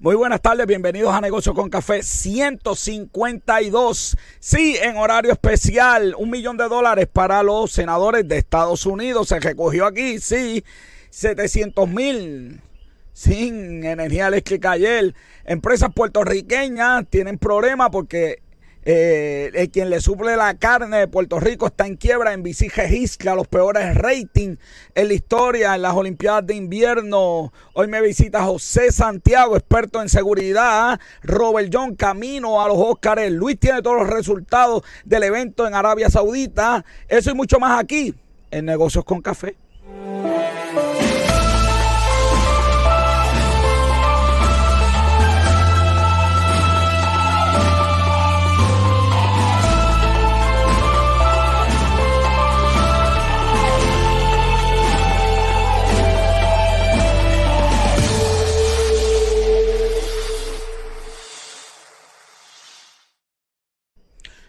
Muy buenas tardes, bienvenidos a Negocios con Café 152. Sí, en horario especial, un millón de dólares para los senadores de Estados Unidos. Se recogió aquí, sí, 700 mil sin energía eléctrica ayer. Empresas puertorriqueñas tienen problemas porque eh, quien le suple la carne de Puerto Rico está en quiebra. En bici registra los peores ratings en la historia en las Olimpiadas de Invierno. Hoy me visita José Santiago, experto en seguridad. Robert John, camino a los Óscares. Luis tiene todos los resultados del evento en Arabia Saudita. Eso y mucho más aquí en Negocios con Café.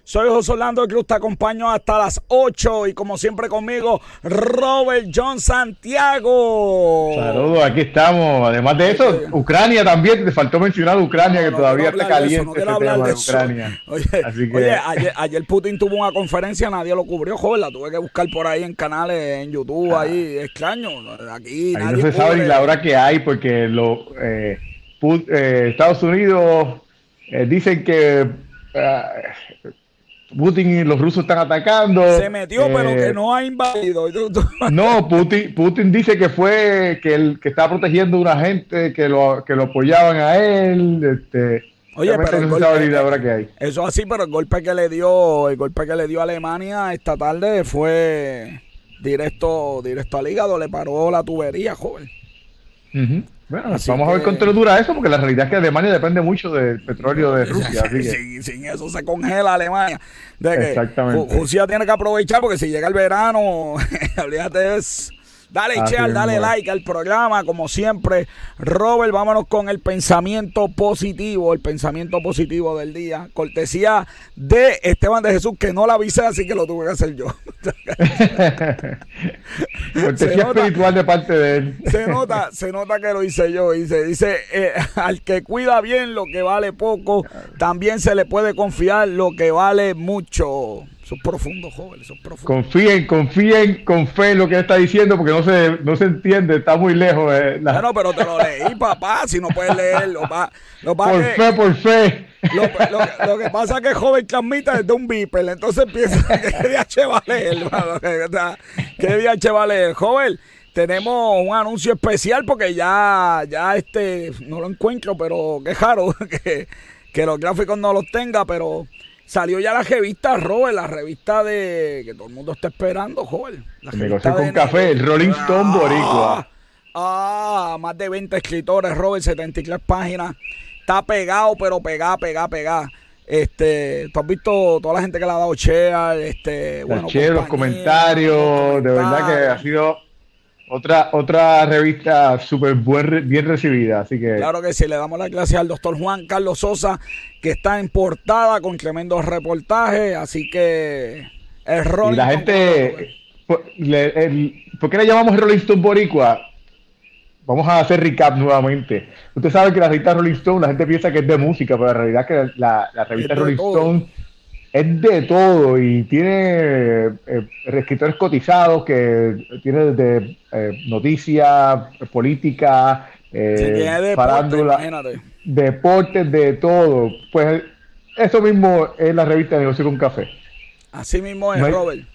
Soy José Orlando Cruz, te acompaño hasta las 8 y como siempre conmigo, Robert John Santiago. Saludos, aquí estamos. Además de eso, Ucrania también, te faltó mencionar Ucrania, que todavía está caliente ese tema de, Ucrania. Oye, ayer, Putin tuvo una conferencia, nadie lo cubrió, joven, la tuve que buscar por ahí en canales, en YouTube, ah. ahí, extraño. Aquí ahí no se sabe ni la hora que hay, porque lo, eh, eh, Estados Unidos eh, dicen que... Putin y los rusos están atacando. Se metió, pero que eh, no ha invadido. No, Putin, Putin dice que fue que el que estaba protegiendo a una gente que lo, que lo apoyaban a él. Este, Oye, pero el golpe, ahora que hay. Eso así, pero el golpe que le dio, el golpe que le dio a Alemania esta tarde fue directo, directo al hígado, le paró la tubería, joven. Bueno, vamos a ver cuánto dura eso, porque la realidad es que Alemania depende mucho del petróleo de Rusia. sin, eso se congela Alemania. Exactamente. Rusia tiene que aprovechar, porque si llega el verano, olvídate es Dale, Cheal, dale like al programa, como siempre. Robert, vámonos con el pensamiento positivo, el pensamiento positivo del día. Cortesía de Esteban de Jesús, que no la avisé, así que lo tuve que hacer yo. Cortesía espiritual de parte de él. se nota, se nota que lo hice yo. Dice, dice eh, al que cuida bien lo que vale poco, también se le puede confiar lo que vale mucho. Son profundos, jóvenes, son profundos. Confíen, confíen con fe en lo que está diciendo porque no se, no se entiende, está muy lejos. Eh, No, pero te lo leí, papá, si no puedes leerlo. Lo, por fe, por fe. Lo, que pasa es que el joven transmite desde un viper, entonces piensa que DH va a leer. ¿Qué DH va a leer? Joven, tenemos un anuncio especial porque ya, ya este, no lo encuentro, pero qué raro que, que los gráficos no los tenga, pero Salió ya la revista Robert, la revista de que todo el mundo está esperando, joven. La revista con café, el Rolling Stone ah, Boricua. Ah, más de 20 escritores, Robert, 73 páginas. Está pegado, pero pegado, pegado, pegado. Este, tú has visto toda la gente que le ha dado share, este, bueno, los comentarios, de verdad que ha sido otra, otra revista súper bien recibida, así que... Claro que sí, le damos la clase al doctor Juan Carlos Sosa, que está en portada con tremendos reportajes, así que el Rolling Y la gente... ¿por, qué le llamamos Rolling Stone Boricua? Vamos a hacer recap nuevamente. Usted sabe que la revista Rolling Stone, la gente piensa que es de música, pero la realidad es que la, la revista Rolling Stone es de todo y tiene eh, escritores cotizados que tiene desde eh, noticias, política, eh, deportes, de todo. Pues eso mismo es la revista de Negocio con Café. Así mismo es, Robert.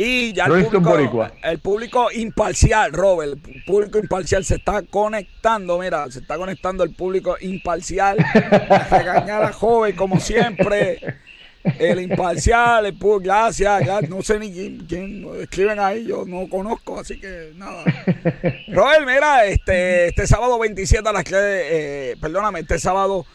Y ya el público, el público, imparcial, Robert, el público imparcial se está conectando, mira, se está conectando el público imparcial, regañar a joven como siempre. El imparcial, el público, gracias, no sé ni quién, escriben ahí, yo no conozco, así que nada. Robert, mira, este, este sábado 27 a las que, eh, perdóname, este sábado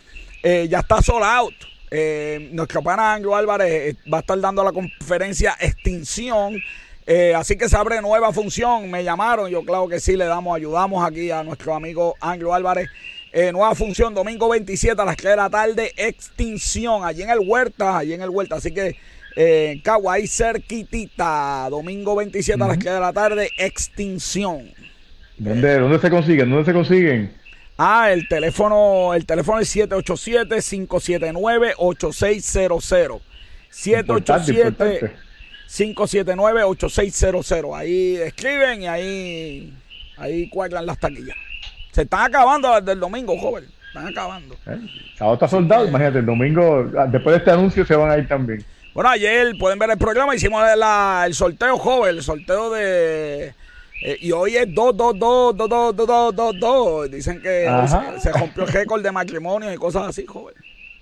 eh, ya está sold out. Eh, nuestro pana Anglo Álvarez eh, va a estar dando la conferencia Extinción. Eh, así que se abre nueva función. Me llamaron, yo claro que sí, le damos, ayudamos aquí a nuestro amigo Anglo Álvarez. nueva función, domingo 27 a las 3 de la tarde, extinción, allí en el Huerta, allí en el Huerta. Así que en Cagua, ahí cerquitita, domingo 27 a las 3 de la tarde, extinción. ¿Dónde, ¿Dónde se consiguen? ¿Dónde se consiguen? Ah, el teléfono, el teléfono es 787-579-8600. 787-579-8600. Ahí escriben y ahí, ahí cuadran las taquillas. Se están acabando desde el domingo, joven. Están acabando. ¿Eh? Sábado está soldado, imagínate, el domingo, ah, después de este anuncio se van a ir también. Bueno, ayer pueden ver el programa, hicimos el sorteo joven, el sorteo de... Eh, y hoy es 2, 2, 2, 2, 2, 2, 2, 2, Dicen que se, rompió el récord de matrimonio y cosas así, joven.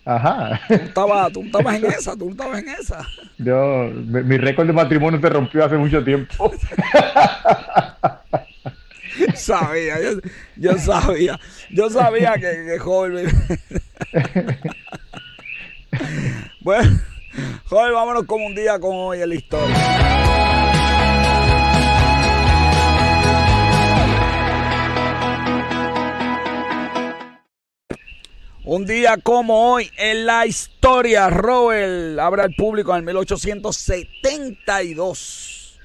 Ajá. Tú estabas, tú estabas en esa, tú estabas en esa. Yo, mi, récord de matrimonio se rompió hace mucho tiempo. sabía, yo, yo, sabía, yo sabía que, que joven. bueno. Joder, vámonos como un día como hoy en la historia. Un día como hoy en la historia, Robert abre al público en el 1872.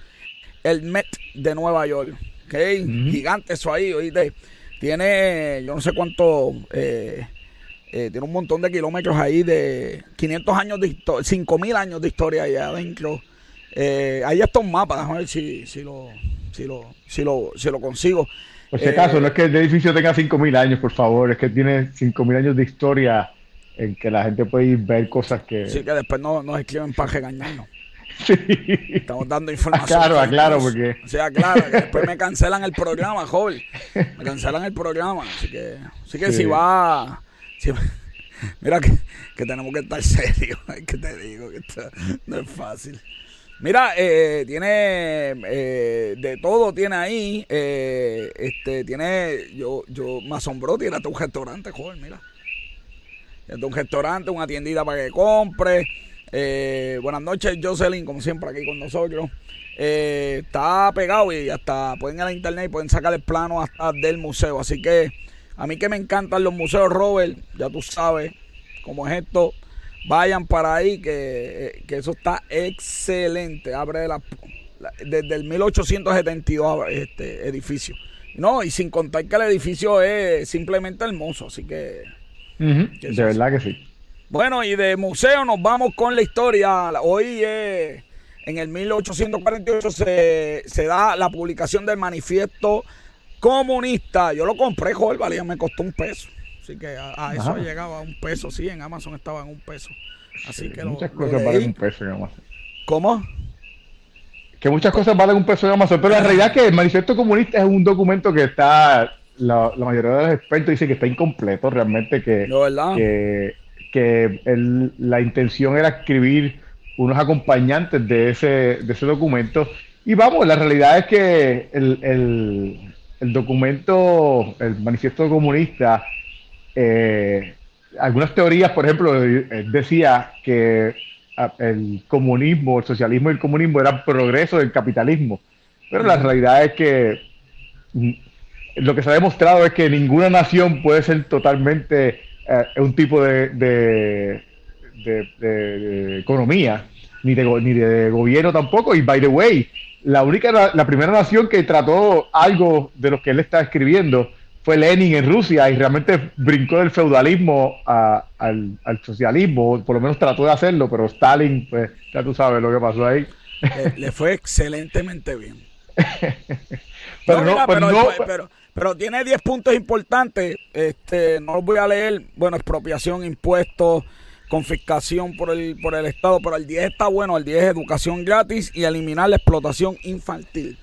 El Met de Nueva York. Okay. Gigante eso ahí, oíste. Tiene, yo no sé cuánto, eh, eh, tiene un montón de kilómetros ahí de 500 años de historia, 5000 años de historia allá adentro. Eh, ahí está un mapa, déjame ver si, si, lo, si, lo, si, lo, si lo consigo. Por si acaso, no es que el edificio tenga 5000 años, por favor, es que tiene 5000 años de historia en que la gente puede ir ver cosas que. Sí, que después no, nos escriben para regañarnos. Sí. Estamos dando información. Claro, aclaro, porque. O sea, claro, que después me cancelan el programa, joven. Me cancelan el programa. Así que, así que si va mira que, tenemos que estar serios, que te digo que no es fácil. Mira, eh, tiene eh, de todo tiene ahí. Eh, este tiene, yo, yo me asombró, tiene hasta un restaurante, joven, mira. Tiene un restaurante, una tiendita para que compre. buenas noches, Jocelyn, como siempre, aquí con nosotros. está pegado y hasta pueden ir a la internet y pueden sacar el plano hasta del museo. Así que a mí que me encantan los museos, Robert, ya tú sabes cómo es esto. Vayan para ahí, que, eso está excelente. Abre la, desde el 1872 este edificio. No, y sin contar que el edificio es simplemente hermoso, así que... de verdad que sí. Bueno, y de museo nos vamos con la historia. Hoy en el 1848 se, se da la publicación del manifiesto comunista. Yo lo compré, joder, valía, me costó un peso. Así que a, eso llegaba a un peso, sí, en Amazon estaba en un peso. Así que muchas cosas valen un peso en Amazon. ¿Cómo? Que muchas cosas valen un peso en Amazon, pero la realidad es que el manifiesto comunista es un documento que está, la, mayoría de los expertos dicen que está incompleto, realmente que, que, que la intención era escribir unos acompañantes de ese, de ese documento. Y vamos, la realidad es que el el documento, el manifiesto comunista, eh, algunas teorías, por ejemplo, eh, decía que ah, el comunismo, el socialismo y el comunismo eran progreso del capitalismo. Pero la realidad es que mm, lo que se ha demostrado es que ninguna nación puede ser totalmente eh, un tipo de, de, economía, ni de, ni de gobierno tampoco. Y by the way, la única, la, primera nación que trató algo de lo que él está escribiendo fue Lenin en Rusia y realmente brincó del feudalismo al, socialismo, por lo menos trató de hacerlo, pero Stalin, pues ya tú sabes lo que pasó ahí. Le, fue excelentemente bien. pero, pero, tiene 10 puntos importantes, este, no los voy a leer, bueno, expropiación, impuestos, confiscación por el, por el Estado, pero el 10 está bueno, el 10 es educación gratis y eliminar la explotación infantil.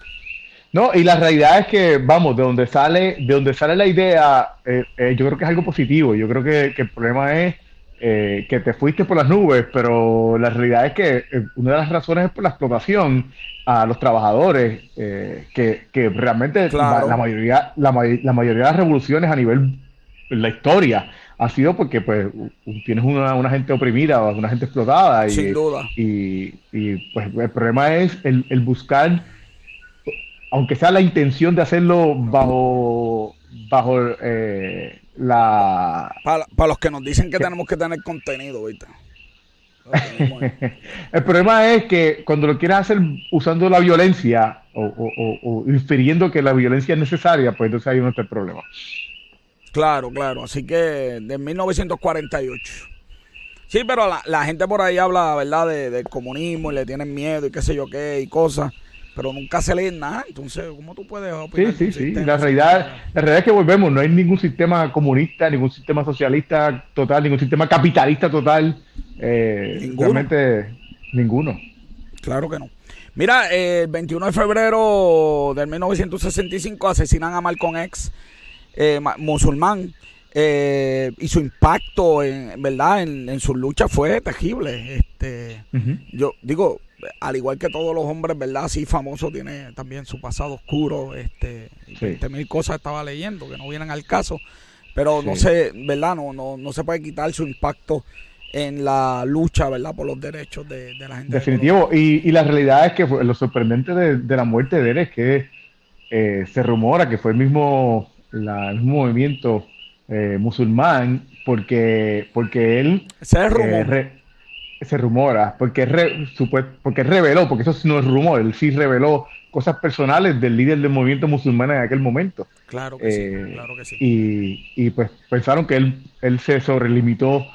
No, y la realidad es que, vamos, de donde sale, de donde sale la idea, eh, eh, yo creo que es algo positivo. Yo creo que, el problema es eh, que te fuiste por las nubes, pero la realidad es que una de las razones es por la explotación a los trabajadores, que, que, realmente la, mayoría, la, la mayoría de las revoluciones a nivel la historia ha sido porque pues tienes una, una gente oprimida o una gente explotada. Y, Sin duda. Y, pues el problema es el, buscar, aunque sea la intención de hacerlo bajo, bajo eh, la... Para, los que nos dicen que, tenemos que tener contenido, ahorita. el problema es que cuando lo quieres hacer usando la violencia o, o, infiriendo que la violencia es necesaria, pues entonces hay un otro problema. Claro, claro. Así que de 1948. Sí, pero la, gente por ahí habla, ¿verdad?, de, del comunismo y le tienen miedo y qué sé yo qué y cosas pero nunca se lee nada. Entonces, ¿cómo tú puedes opinar? Sí, sí, sí. La realidad, la realidad es que volvemos. No hay ningún sistema comunista, ningún sistema socialista total, ningún sistema capitalista total. Eh, ¿Ninguno? Realmente ninguno. Claro que no. Mira, el 21 de febrero del 1965 asesinan a Malcolm X, eh, musulmán. Eh, y su impacto en verdad en, su lucha fue terrible este yo digo al igual que todos los hombres, ¿verdad? Así famoso, tiene también su pasado oscuro, este, mil cosas estaba leyendo que no vienen al caso, pero no sé, ¿verdad? No, no, no se puede quitar su impacto en la lucha, ¿verdad? Por los derechos de, la gente. Definitivo, y, la realidad es que lo sorprendente de, la muerte de él es que eh, se rumora que fue el mismo, la, el mismo movimiento eh, musulmán, porque, porque él... Se rumor. Eh, se rumora, porque, porque reveló, porque eso no es rumor, él sí reveló cosas personales del líder del movimiento musulmán en aquel momento. Claro que sí, eh, claro que sí. Y, pues pensaron que él, él se sobrelimitó,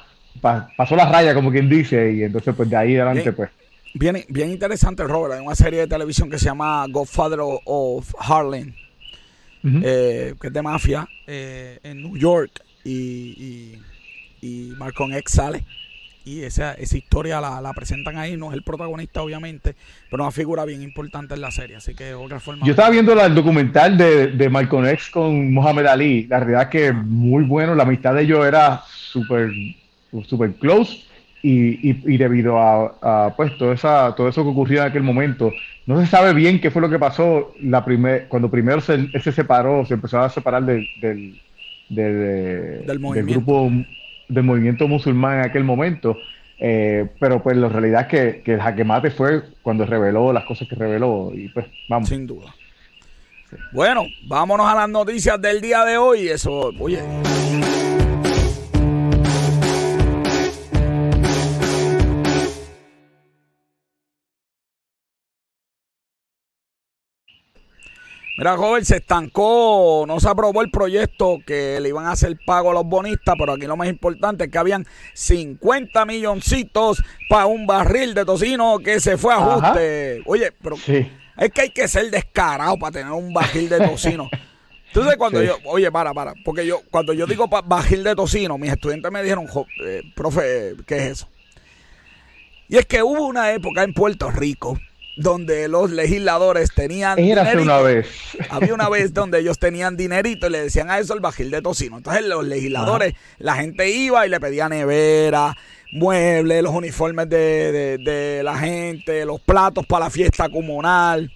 pasó la raya, como quien dice, y entonces pues de ahí adelante pues... Bien, bien interesante, Robert. Hay una serie de televisión que se llama Godfather of Harlem, eh, que es de mafia, eh, en New York, y, y, y Malcolm X sale y esa, esa historia la, presentan ahí, no es el protagonista obviamente, pero una figura bien importante en la serie, así que otra forma... Yo estaba viendo el documental de, de Malcolm X con Mohamed Ali, la verdad es que muy bueno, la amistad de ellos era súper super close y, y, debido a, pues todo, esa, todo eso que ocurrió en aquel momento, no se sabe bien qué fue lo que pasó la primer, cuando primero se, se separó, se empezó a separar del, del, del, del grupo del movimiento musulmán en aquel momento. Eh, pero pues la realidad es que, que el jaque mate fue cuando reveló las cosas que reveló y pues vamos. Sin duda. Bueno, vámonos a las noticias del día de hoy. Eso, oye. Mira, joven, se estancó, no se aprobó el proyecto que le iban a hacer pago a los bonistas, pero aquí lo más importante es que habían 50 milloncitos para un barril de tocino que se fue a ajuste. Oye, pero es que hay que ser descarado para tener un barril de tocino. Entonces cuando yo, oye, para, para, porque yo, cuando yo digo barril de tocino, mis estudiantes me dijeron, eh, profe, ¿qué es eso? Y es que hubo una época en Puerto Rico donde los legisladores tenían Era una vez. Había una vez donde ellos tenían dinerito y le decían a eso el bajil de tocino. Entonces los legisladores, la gente iba y le pedía nevera, muebles, los uniformes de, la gente, los platos para la fiesta comunal.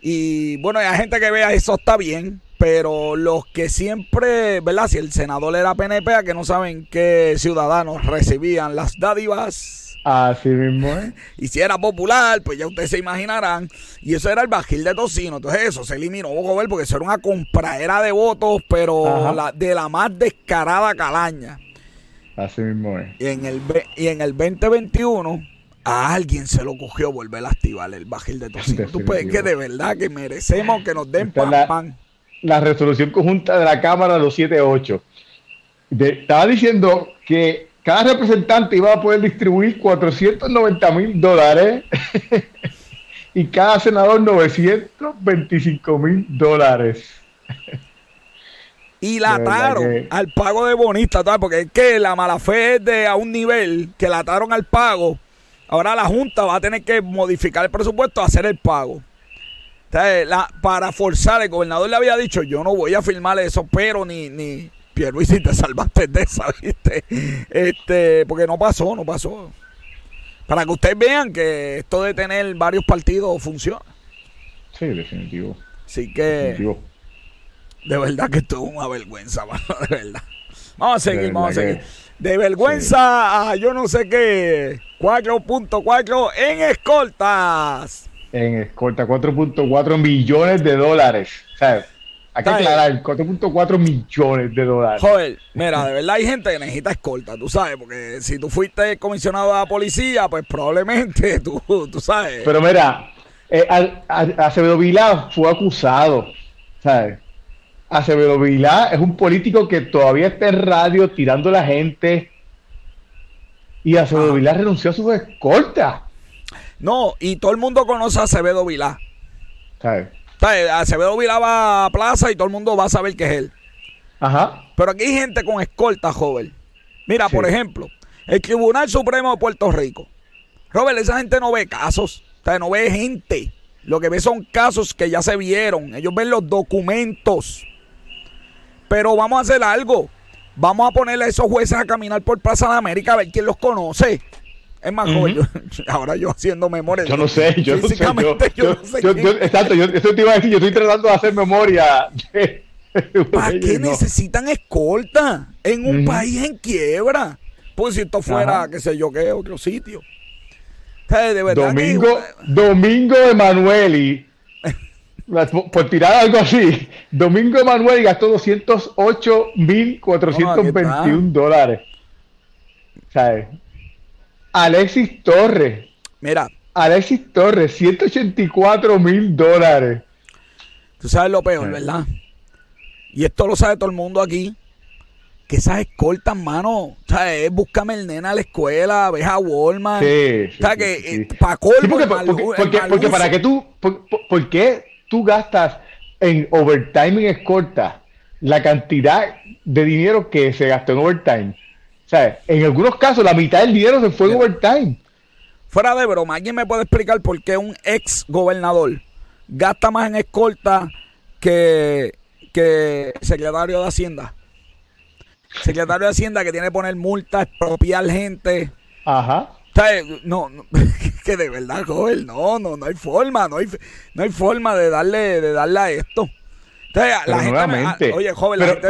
Y bueno, hay gente que vea eso está bien, pero los que siempre, ¿verdad? Si el senador era PNP, a que no saben qué ciudadanos recibían las dádivas Así mismo Y si era popular, pues ya ustedes se imaginarán. Y eso era el bajil de tocino. Entonces eso se eliminó, ver, porque eso era una compradera de votos, pero de la más descarada calaña. Así mismo es. Y en el, y en el 2021 a alguien se lo cogió volver a activar el bajil de tocino. Tú puedes que de verdad que merecemos que nos den pan, la, pan. La resolución conjunta de la Cámara 278. estaba diciendo que cada representante iba a poder distribuir 490 mil dólares y cada senador 925 mil dólares. Y la ataron al pago de bonistas, porque es que la mala fe es de a un nivel que la ataron al pago. Ahora la Junta va a tener que modificar el presupuesto, hacer el pago. para forzar, el gobernador le había dicho, yo no voy a firmar eso, pero ni, ni, si te salvaste de esa, ¿viste? Este, porque no pasó, no pasó. Para que ustedes vean que esto de tener varios partidos funciona. Sí, definitivo. Así que. De verdad que esto es una vergüenza, mano, de verdad. Vamos a seguir, vamos a seguir. De vergüenza a yo no sé qué. 4.4 en escoltas. En escolta, 4.4 millones de dólares. ¿Sabes? Hay que aclarar, 4.4 millones de dólares. Joder, mira, de verdad hay gente que necesita escolta, tú sabes, porque si tú fuiste comisionado a la policía, pues probablemente tú, tú sabes. Pero mira, eh, Acevedo Vila fue acusado, ¿sabes? Acevedo Vilá es un político que todavía está en radio tirando a la gente. Y Acevedo Vilá renunció a su escolta. No, y todo el mundo conoce a Acevedo Vilá. ¿Sabes? Acevedo Vilá va a plaza y todo el mundo va a saber que es él. Ajá. Pero aquí hay gente con escolta, joven. Mira, por ejemplo, el Tribunal Supremo de Puerto Rico. Robert, esa gente no ve casos. O sea, no ve gente. Lo que ve son casos que ya se vieron. Ellos ven los documentos. Pero vamos a hacer algo. Vamos a ponerle a esos jueces a caminar por Plaza de América a ver quién los conoce. Es más, ahora yo haciendo memoria. Yo no sé, yo no sé. Yo, no sé exacto, yo, eso te iba a decir, yo estoy tratando de hacer memoria. ¿Para qué necesitan escolta en un país en quiebra? Pues si esto fuera, qué sé yo, qué otro sitio. Domingo, Domingo Emanueli, por tirar algo así, Domingo Emanueli gastó 208.421 dólares. ¿Sabes? Alexis Torres. Mira. Alexis Torres, 184 mil dólares. Tú sabes lo peor, ¿verdad? Y esto lo sabe todo el mundo aquí que esas escoltas, mano, o sea, es búscame el nena a la escuela, ves a Walmart. Sí, o sea, que eh, para colmo. porque, para que tú, por, qué tú gastas en overtime en escolta la cantidad de dinero que se gastó en overtime? O sea, en algunos casos la mitad del dinero se fue en overtime. Fuera de broma, ¿alguien me puede explicar por qué un ex gobernador gasta más en escolta que, que secretario de Hacienda? secretario de Hacienda que tiene que poner multas, expropiar gente. Ajá. no, que de verdad, joven, no, no, no hay forma, no hay, no hay forma de darle, de darle a esto. la nuevamente, oye, joven, pero,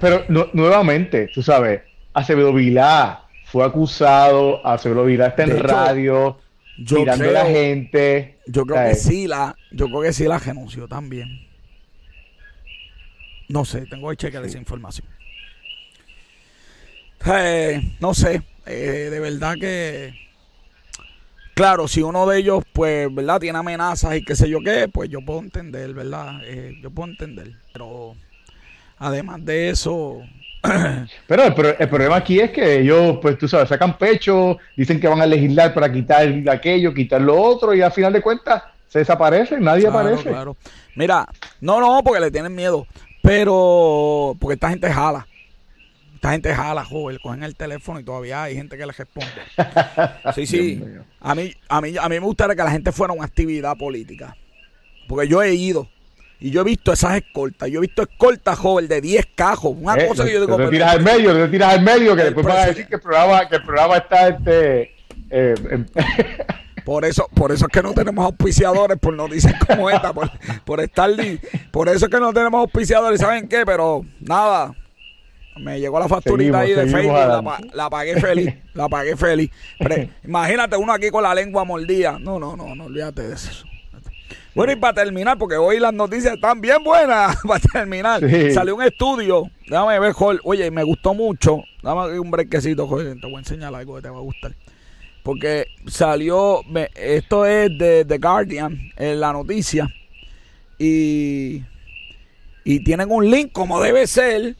pero, pero nuevamente, tú sabes, Acevedo Vilá fue acusado, Acevedo Vilá está en radio, mirando a la gente. Yo creo que sí la, yo creo que sí la renunció también. No sé, tengo que chequear esa información. Eh, no sé, eh, de verdad que, claro, si uno de ellos, pues, ¿verdad? Tiene amenazas y qué sé yo qué, pues yo puedo entender, ¿verdad? Eh, yo puedo entender, pero además de eso... pero el, problema aquí es que ellos, pues tú sabes, sacan pecho, dicen que van a legislar para quitar aquello, quitar lo otro y al final de cuentas se desaparecen, nadie aparece. Claro. Mira, no, no, porque le tienen miedo, pero porque esta gente jala. Esta gente jala, joven, cogen el teléfono y todavía hay gente que le responde. Sí, sí. A mí, a, mí, a mí me gustaría que la gente fuera una actividad política. Porque yo he ido y yo he visto esas escoltas. Yo he visto escoltas, joven, de 10 cajos. Una eh, cosa que yo digo. Te tiras al medio, te tiras al medio, que después van a decir que el programa, que el programa está este. Eh, por eso, por eso es que no tenemos auspiciadores, por noticias como esta, por, por estar, por eso es que no tenemos auspiciadores, ¿saben qué? Pero nada, me llegó la facturita ahí de Facebook, la, pagué feliz, la pagué feliz. imagínate uno aquí con la lengua mordida. No, no, no, no olvídate de eso. Bueno, y para terminar, porque hoy las noticias están bien buenas, para terminar, salió un estudio, déjame ver, Jorge, oye, me gustó mucho, dame un brequecito, Jorge, te voy a enseñar algo que te va a gustar. Porque salió, esto es de The Guardian, en la noticia, y, y tienen un link como debe ser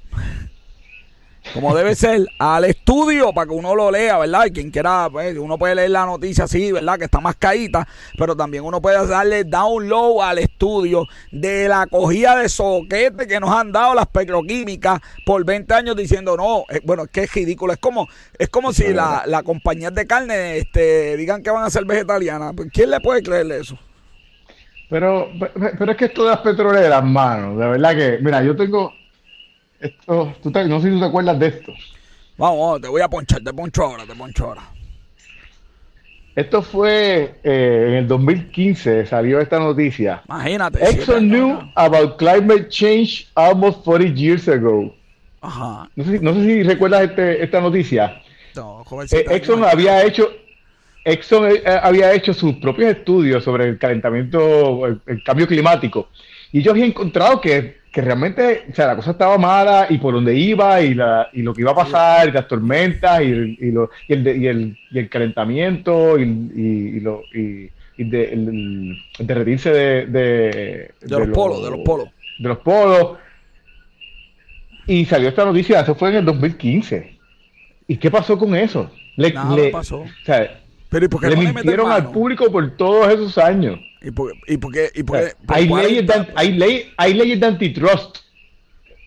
como debe ser, al estudio para que uno lo lea, ¿verdad? Y quien quiera, pues, uno puede leer la noticia así, ¿verdad? Que está más caída, pero también uno puede darle download al estudio de la cogida de soquete que nos han dado las petroquímicas por 20 años diciendo, no, eh, bueno, es que es ridículo. Es como, es como si la, la compañía de carne este, digan que van a ser vegetarianas. Pues, ¿Quién le puede creerle eso? Pero, pero es que esto de las petroleras, mano, de verdad que, mira, yo tengo, esto, tú no sé si tú te acuerdas de esto. Vamos, te voy a ponchar, te poncho ahora, te poncho ahora. Esto fue eh, en el 2015, salió esta noticia. Imagínate. Exxon knew about climate change almost 40 years ago. Ajá. No sé, no sé si recuerdas este, esta noticia. No, eh, Exxon había hecho Exxon eh, había hecho sus propios estudios sobre el calentamiento, el cambio climático. Y yo había encontrado que que realmente, o sea, la cosa estaba mala y por donde iba y, la, y lo que iba a pasar, las tormentas y, y, lo, y, el, y, el, y el calentamiento y, y, lo, y, de, el, derretirse de, de, de, los polos, de los polos. De los polos. Y salió esta noticia, eso fue en el 2015. ¿Y qué pasó con eso? Le, Nada pasó. O sea, Pero ¿y por qué le mintieron al público por todos esos años. ¿Y por, y por qué? Y hay, leyes de, hay, ley, hay leyes de antitrust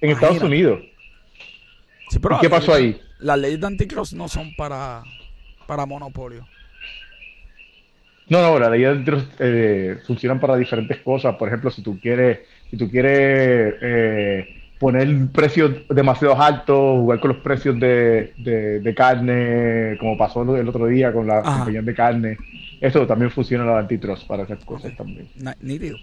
en Estados Unidos. ¿Y qué pasó ahí? Las leyes de antitrust no son para, para monopolio. No, no, las leyes de antitrust eh, funcionan para diferentes cosas. Por ejemplo, si tú quieres, si tú quieres eh, poner precios demasiado altos, jugar con los precios de, de, carne, como pasó el otro día con la compañía de carne. Eso también funciona la antitrust para esas cosas también. Nítido.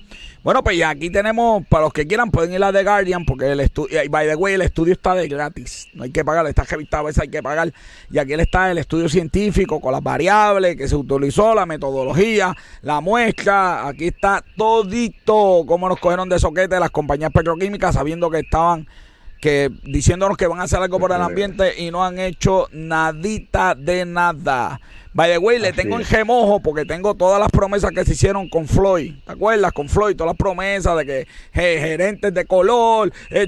Bueno, pues ya aquí tenemos, para los que quieran, pueden ir a The Guardian, porque el estudio, by the way, el estudio está de gratis. No hay que pagar, está revista a veces hay que pagar. Y aquí está el estudio científico con las variables que se utilizó, la metodología, la muestra. Aquí está todito, cómo nos cogieron de soquete las compañías petroquímicas, sabiendo que estaban que diciéndonos que van a hacer algo por el ambiente y no han hecho nadita de nada. By the way, le tengo en gemojo porque tengo todas las promesas que se hicieron con Floyd. ¿Te acuerdas? Con Floyd, todas las promesas de que gerentes de color, eh,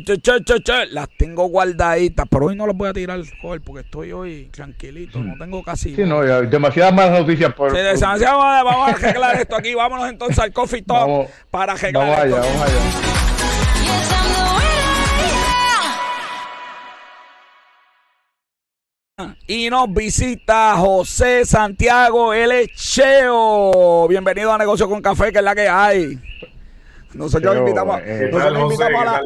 las tengo guardaditas. Pero hoy no las voy a tirar, joder, porque estoy hoy tranquilito. No tengo casi. Sí, no, demasiadas malas noticias por. Sí, demasiadas, vamos a arreglar esto aquí. Vámonos entonces al Coffee Talk para arreglar vamos Allá, vamos allá. Y nos visita José Santiago El Cheo. Bienvenido a Negocio con Café, que es la que hay. Nosotros invitamos, eh, nosotros invitamos a la,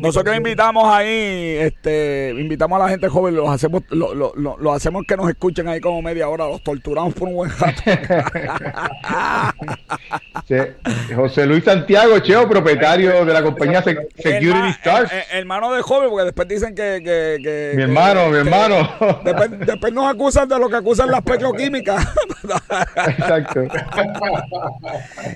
nosotros invitamos ahí, este, invitamos a la gente joven, los hacemos, lo, lo, lo, hacemos que nos escuchen ahí como media hora, los torturamos por un buen rato. José Luis Santiago, Cheo, propietario de la compañía Security Stars. hermano de joven, porque después dicen que. que, mi hermano, mi hermano. Después, nos acusan de lo que acusan las petroquímicas. Exacto.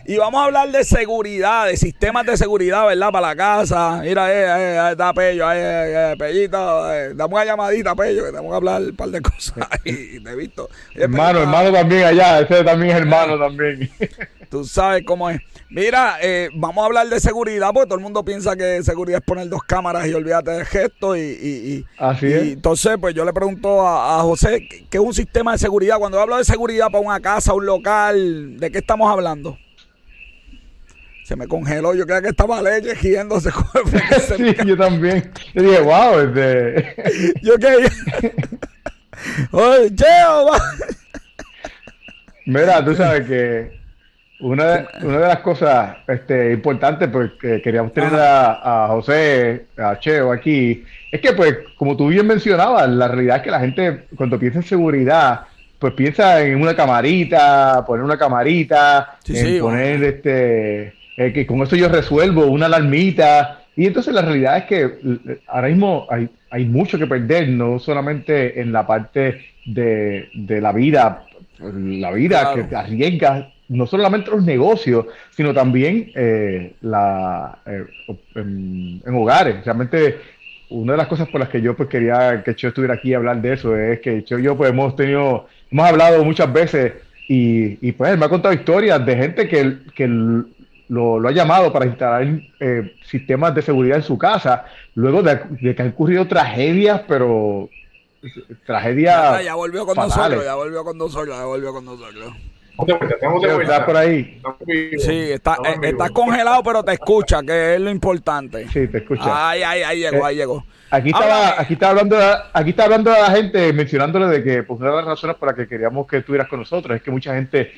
y vamos a hablar de seguridad, de sistemas de seguridad, ¿verdad? Para la casa Mira, eh, eh, eh, está Pello, eh, eh, Pellito, eh, dame una llamadita, Pello, que tenemos que hablar un par de cosas ahí, te he visto. hermano, hermano también allá, ese también es hermano también. Tú sabes cómo es. Mira, eh, vamos a hablar de seguridad, porque todo el mundo piensa que seguridad es poner dos cámaras y olvídate del gesto. Y, y, Así es. entonces, pues yo le pregunto a, a José, ¿qué es un sistema de seguridad? Cuando hablo de seguridad para una casa, un local, ¿de qué estamos hablando? Se me congeló. Yo creía que estaba leche giéndose. sí, yo también. Yo dije, wow, este... yo qué. Oye, Cheo, Mira, tú sabes que una de, una de las cosas este, importantes pues, que queríamos tener a, a, José, a Cheo aquí, es que, pues, como tú bien mencionabas, la realidad es que la gente, cuando piensa en seguridad, pues piensa en una camarita, poner una camarita, en poner este eh, que con eso yo resuelvo una alarmita. Y entonces la realidad es que eh, ahora mismo hay, hay mucho que perder, no solamente en la parte de, de la vida, la vida que te arriesga no solamente los negocios, sino también eh, la, en, hogares. Realmente, una de las cosas por las que yo pues quería que yo estuviera aquí a hablar de eso es que yo y yo pues hemos tenido, hemos hablado muchas veces y, y pues él me ha contado historias de gente que, que lo, ha llamado para instalar eh, sistemas de seguridad en su casa, luego de, que han ocurrido tragedias, pero tragedias. Ya, volvió con nosotros, ya volvió con nosotros, ya volvió con nosotros. Estás por ahí. Sí, está, eh, estás congelado, pero te escucha, que es lo importante. Sí, te escucha. Ay, ay, ahí llegó, ahí llegó. Aquí estaba, aquí está hablando, de, aquí está hablando de la gente, mencionándole de que pues, una de las razones por las que queríamos que estuvieras con nosotros es que mucha gente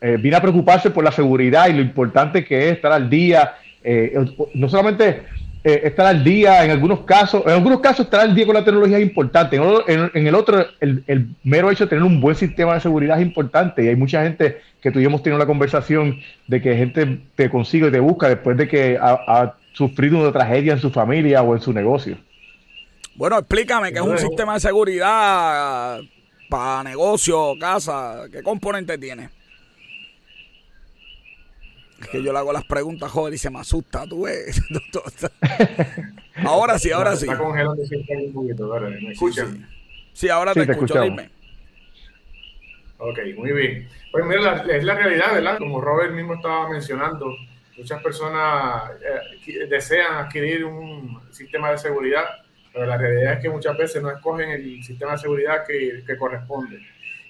eh, viene a preocuparse por la seguridad y lo importante que es estar al día, eh, no solamente eh, estar al día, en algunos casos, en algunos casos estar al día con la tecnología es importante, en, el otro, el, mero hecho de tener un buen sistema de seguridad es importante y hay mucha gente que tuvimos tenido la conversación de que gente te consigue y te busca después de que ha, ha sufrido una tragedia en su familia o en su negocio. Bueno, explícame qué es un sistema de seguridad para negocio, casa, qué componente tiene. Es que yo le hago las preguntas, joder, y se me asusta, tú ves. ahora sí, ahora sí. Está congelando un poquito, ¿Me escuchan? Sí, ahora te, escucho, dime. Ok, muy bien. Pues mira, es la realidad, ¿verdad? Como Robert mismo estaba mencionando, Muchas personas eh, desean adquirir un sistema de seguridad, pero la realidad es que muchas veces no escogen el sistema de seguridad que, que corresponde.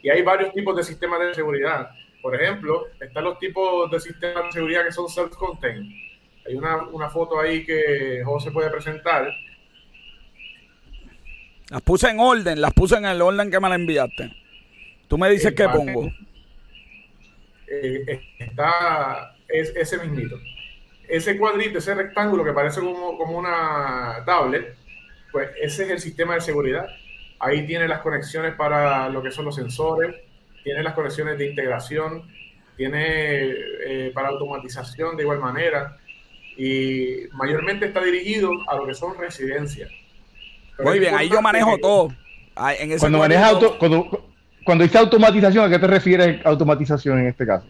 Y hay varios tipos de sistemas de seguridad. Por ejemplo, están los tipos de sistemas de seguridad que son self-contained. Hay una, una foto ahí que José puede presentar. Las puse en orden, las puse en el orden que me la enviaste. Tú me dices qué pongo. Eh, está es ese mismito. Ese cuadrito, ese rectángulo que parece como, como una tablet, pues ese es el sistema de seguridad. Ahí tiene las conexiones para lo que son los sensores, tiene las conexiones de integración, tiene eh, para automatización de igual manera y mayormente está dirigido a lo que son residencias. Muy bien, ahí yo manejo todo. cuando manejas auto, cuando, cuando dice automatización, ¿a qué te refieres automatización en este caso?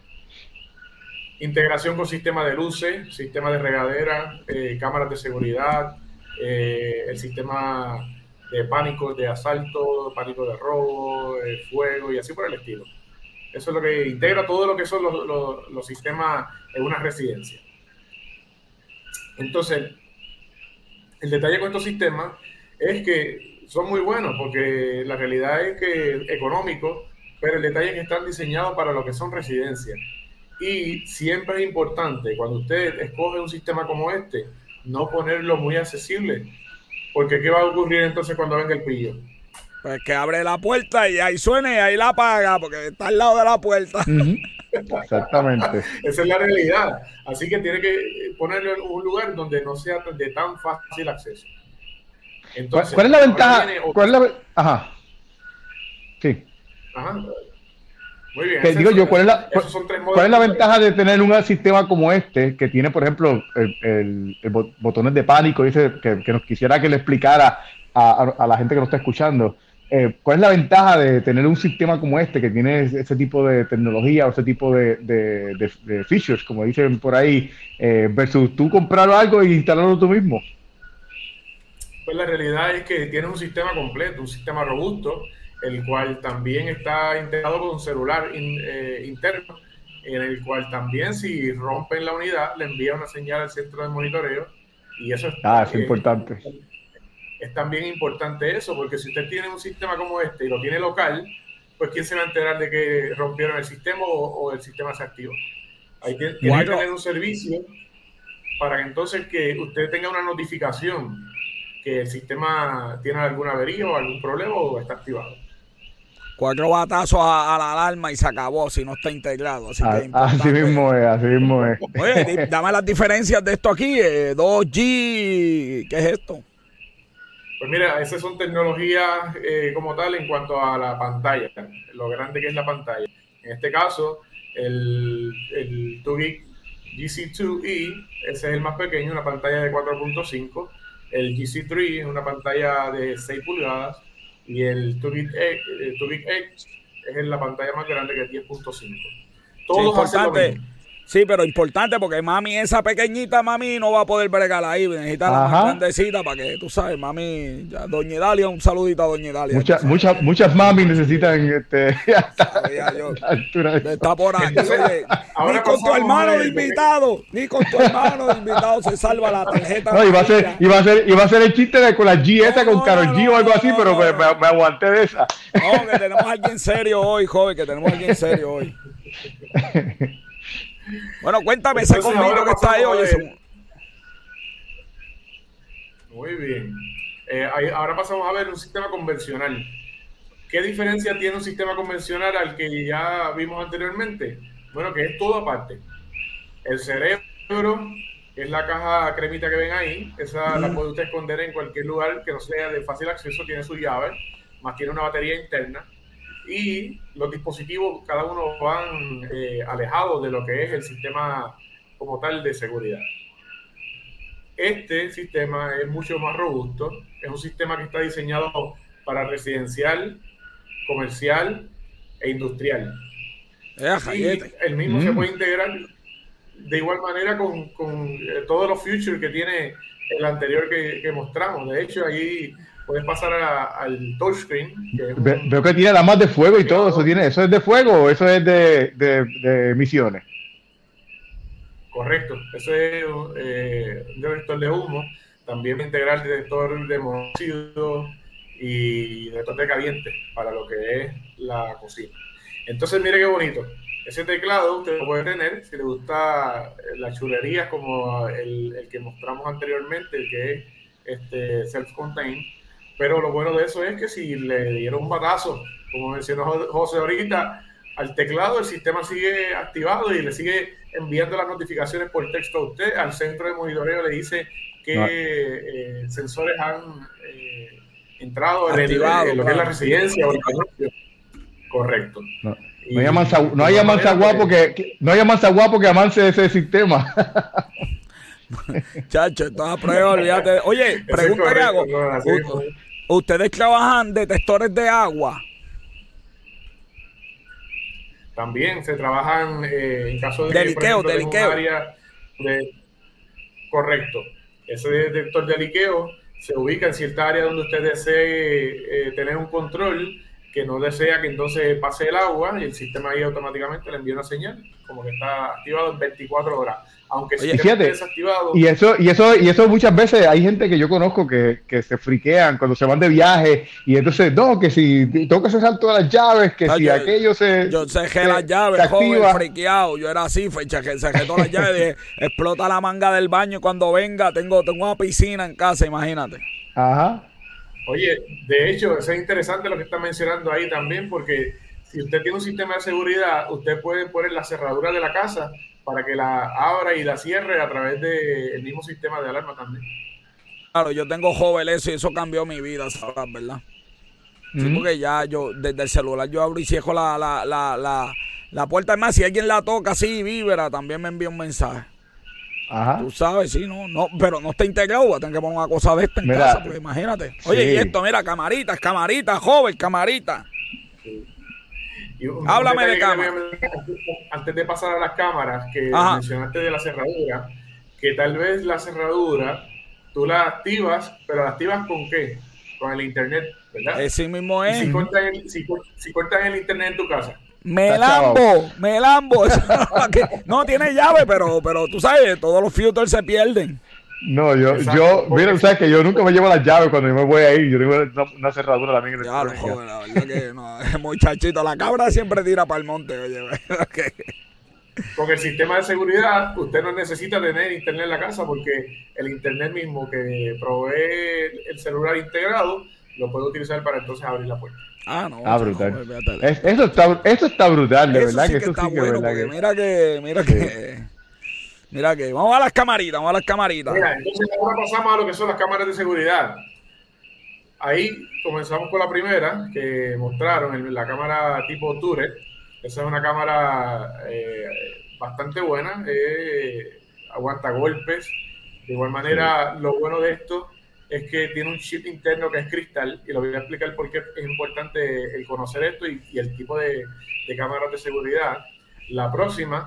Integración con sistema de luces, sistema de regadera, eh, cámaras de seguridad, eh, el sistema de pánico de asalto, pánico de robo, de fuego y así por el estilo. Eso es lo que integra todo lo que son los, los, sistemas en una residencia. Entonces, el detalle con estos sistemas es que son muy buenos porque la realidad es que económicos, pero el detalle es que están diseñados para lo que son residencias. Y siempre es importante, cuando usted escoge un sistema como este, no ponerlo muy accesible, porque ¿qué va a ocurrir entonces cuando venga el pillo? Pues que abre la puerta y ahí suene y ahí la apaga, porque está al lado de la puerta. Exactamente. Esa es la realidad. Así que tiene que ponerlo en un lugar donde no sea de tan fácil acceso. Entonces, ¿Cuál es la ventaja? ¿Cuál es la... Ajá. Sí. Ajá. Muy bien. digo yo, ¿cuál es, la, cuál, es la ventaja de tener un sistema como este, que tiene, por ejemplo, el, botones de pánico, dice que, nos quisiera que le explicara a, la gente que nos está escuchando? Eh, ¿Cuál es la ventaja de tener un sistema como este, que tiene ese tipo de tecnología o ese tipo de, features, como dicen por ahí, eh, versus tú comprar algo e instalarlo tú mismo? Pues la realidad es que tiene un sistema completo, un sistema robusto, el cual también está integrado con un celular eh, interno, en el cual también si rompen la unidad le envía una señal al centro de monitoreo y eso es, ah, es importante. Es también importante eso, porque si usted tiene un sistema como este y lo tiene local, pues ¿quién se va a enterar de que rompieron el sistema o, el sistema se activó? Ahí tiene, que tener un servicio para que entonces que usted tenga una notificación que el sistema tiene alguna avería o algún problema o está activado cuatro batazos a, la alarma y se acabó si no está integrado. Así, que así mismo es, así mismo es. Oye, dame las diferencias de esto aquí, 2G, eh, ¿qué es esto? Pues mira, esas son tecnologías eh, como tal en cuanto a la pantalla, lo grande que es la pantalla. En este caso, el, el 2 GC2E, ese es el más pequeño, una pantalla de 4.5. El GC3 es una pantalla de 6 pulgadas y el 2 Edge, es la pantalla más grande que es 10.5. Todos hacen lo mismo. Sí, pero importante porque mami, esa pequeñita mami no va a poder bregar ahí. Necesita la más grandecita para que tú sabes, mami. Doña Dalia, un saludito a Doña Dalia. Muchas, muchas, muchas mami necesitan este. está por ahí. ni con tu hermano de invitado, ni con tu hermano de invitado se salva la tarjeta. No, iba a ser, iba a ser, iba a ser el chiste de con la G esta, con Carol G o algo así, pero me, me, aguanté de esa. No, que tenemos a alguien serio hoy, joven, que tenemos a alguien serio hoy. Bueno, cuéntame ese conmigo que está ahí. Oye, Muy bien. Eh, ahora pasamos a ver un sistema convencional. ¿Qué diferencia tiene un sistema convencional al que ya vimos anteriormente? Bueno, que es todo aparte. El cerebro, que es la caja cremita que ven ahí, esa la puede usted esconder en cualquier lugar que no sea de fácil acceso, tiene su llave, más tiene una batería interna y los dispositivos cada uno van eh, alejados de lo que es el sistema como tal de seguridad. Este sistema es mucho más robusto, es un sistema que está diseñado para residencial, comercial e industrial. y el mismo se mm. puede integrar de igual manera con, con eh, todos los features que tiene el anterior que, que mostramos. De hecho, ahí puedes pasar al touchscreen. Veo que tiene la más de fuego y todo. ¿Eso tiene eso es de fuego o eso es de, de, misiones? Correcto, ese es eh, un detector de humo, también integrar detector de monóxido y detector de caliente para lo que es la cocina. Entonces, mire qué bonito. Ese teclado usted lo puede tener si le gusta la chulería como el, el que mostramos anteriormente, el que es este, self-contained. Pero lo bueno de eso es que si le dieron un batazo, como mencionó José ahorita, al teclado el sistema sigue activado y le sigue enviando las notificaciones por texto a usted. Al centro de monitoreo le dice qué eh, sensores han eh, entrado en, lo que es la residencia o el Correcto. No. No hay amansa, no hay guapo que, no hay amansa guapo que amance ese sistema. Chacho, esto es a prueba, olvídate. Oye, pregunta que hago. ¿Ustedes trabajan detectores de agua? También se trabajan eh, en caso de, de liqueo, de liqueo. Correcto. Ese detector de liqueo se ubica en cierta área donde usted desee eh, tener un control que no desea que entonces pase el agua y el sistema ahí automáticamente le envía una señal como que está activado en 24 horas aunque si esté desactivado. Y eso, y eso, y eso muchas veces hay gente que yo conozco que, que, se friquean cuando se van de viaje y entonces, no, que si tengo que cerrar todas las llaves, que si aquello se. Yo cerré las llaves, joven, friqueado. Yo era así, fecha que cerré todas las llaves, explota la manga del baño cuando venga, tengo, tengo una piscina en casa, imagínate. Ajá. Oye, de hecho, es interesante lo que está mencionando ahí también, porque si usted tiene un sistema de seguridad, usted puede poner la cerradura de la casa para que la abra y la cierre a través del mismo sistema de alarma también. Claro, yo tengo joven eso y eso cambió mi vida, ¿sabes? ¿Verdad? Sí, porque ya yo, desde el celular yo abro y cierro la, la, la, la, la puerta. Además, si alguien la toca así, vibra, también me envía un mensaje. Ajá. Tú sabes, sí, no, no, pero no está integrado, va a tener que poner una cosa de esta en casa, porque imagínate. Oye, y esto, mira, camaritas, camaritas, joven, camarita. Háblame de cámara. Antes de pasar a las cámaras, que mencionaste de la cerradura, que tal vez la cerradura tú la activas, pero la activas con qué? Con el internet, ¿verdad? Ese mismo es. si cortas, el, si, si cortas el internet en tu casa. Me lambo, me lambo. no tiene llave, pero, pero tú sabes, todos los filtros se pierden. No, yo, yo, mira, sabes que yo nunca me llevo las llaves cuando yo me voy ahí. Yo tengo una, cerradura también. Ya, no, joder, la verdad que no, muchachito, la cabra siempre tira para el monte, oye. Con el sistema de seguridad, usted no necesita tener internet en la casa porque el internet mismo que provee el celular integrado lo puede utilizar para entonces abrir la puerta. Ah, no. Ah, brutal. eso, está, eso está brutal, de verdad. que, eso está bueno, porque mira que, mira que, mira que, vamos a las camaritas, vamos a las camaritas. Mira, entonces ahora pasamos a lo que son las cámaras de seguridad. Ahí comenzamos con la primera que mostraron, la cámara tipo Touret. Esa es una cámara eh, bastante buena, eh, aguanta golpes. De igual manera, lo bueno de esto es que tiene un chip interno que es cristal y lo voy a explicar por qué es importante el conocer esto y, el tipo de, cámaras de seguridad. La próxima.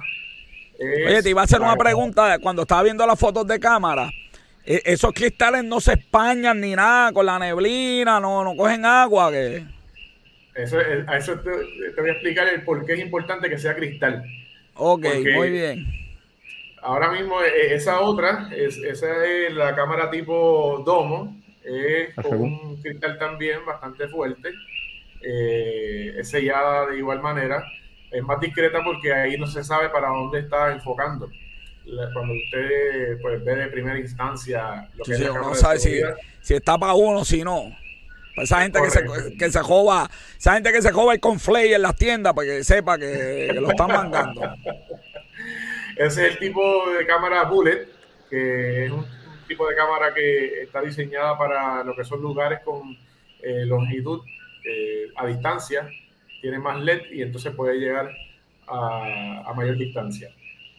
Oye, te iba a hacer una pregunta cuando estaba viendo las fotos de cámara. E, esos cristales no se españan ni nada con la neblina, no, no cogen agua. Que... Eso, a eso te, voy a explicar el por qué es importante que sea cristal. Ok, muy bien ahora mismo eh, eh, esa otra, es, esa es la cámara tipo Domo, es con un cristal también bastante fuerte, eh, es sellada de igual manera, es más discreta porque ahí no se sabe para dónde está enfocando. Cuando usted pues, ve de primera instancia lo que no sabe si, si está para uno si no. Pues esa gente que se, que se joba, esa gente que se joba el conflay en las tiendas para que sepa que, que lo están mandando. Ese es el tipo de cámara bullet, que es un, tipo de cámara que está diseñada para lo que son lugares con eh, longitud eh, a distancia, tiene más LED y entonces puede llegar a, mayor distancia.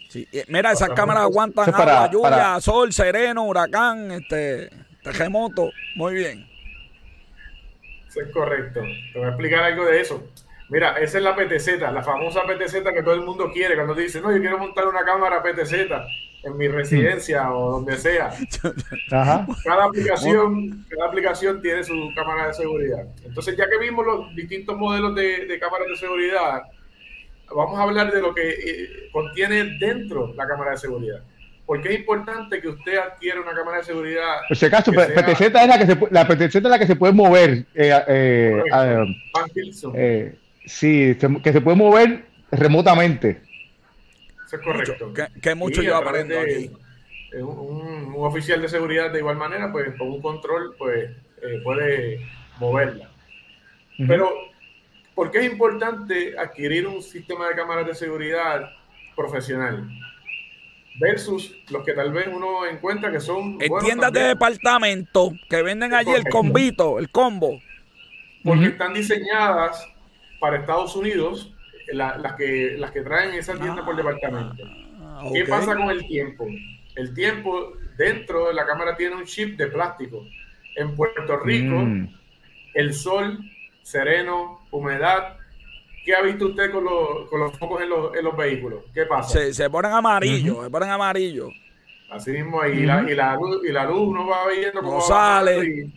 Sí. Mira, esas cámaras aguantan agua, lluvia, sol, sereno, huracán, este, terremoto. Muy bien. Eso es correcto. Te voy a explicar algo de eso. Mira, esa es la PTZ, la famosa PTZ que todo el mundo quiere. Cuando te dice, no, yo quiero montar una cámara PTZ en mi residencia o donde sea. Cada aplicación, cada aplicación tiene su cámara de seguridad. Entonces, ya que vimos los distintos modelos de, cámaras de seguridad, vamos a hablar de lo que eh, contiene dentro la cámara de seguridad. Porque es importante que usted adquiera una cámara de seguridad. Por si acaso, PTZ es la que se, la PTZ es la que se puede mover. Eh, eh, eh, sí, que se puede mover remotamente. Eso es correcto. Que, mucho yo aprendo aquí. Un, un, oficial de seguridad de igual manera, pues con un control, pues puede moverla. Pero, ¿por qué es importante adquirir un sistema de cámaras de seguridad profesional? versus los que tal vez uno encuentra que son... En tiendas de departamento que venden allí el combito, el combo. Porque están diseñadas para Estados Unidos, las, que, las que traen esa tienda por departamento. Ah, ¿Qué pasa con el tiempo? El tiempo dentro de la cámara tiene un chip de plástico. En Puerto Rico, mm. el sol, sereno, humedad, ¿Qué ha visto usted con los, con los focos en los, en los vehículos? ¿Qué pasa? Se, se ponen amarillos, se ponen amarillos. Así mismo, y, la, y, la luz, y la luz uno va viendo cómo sale. de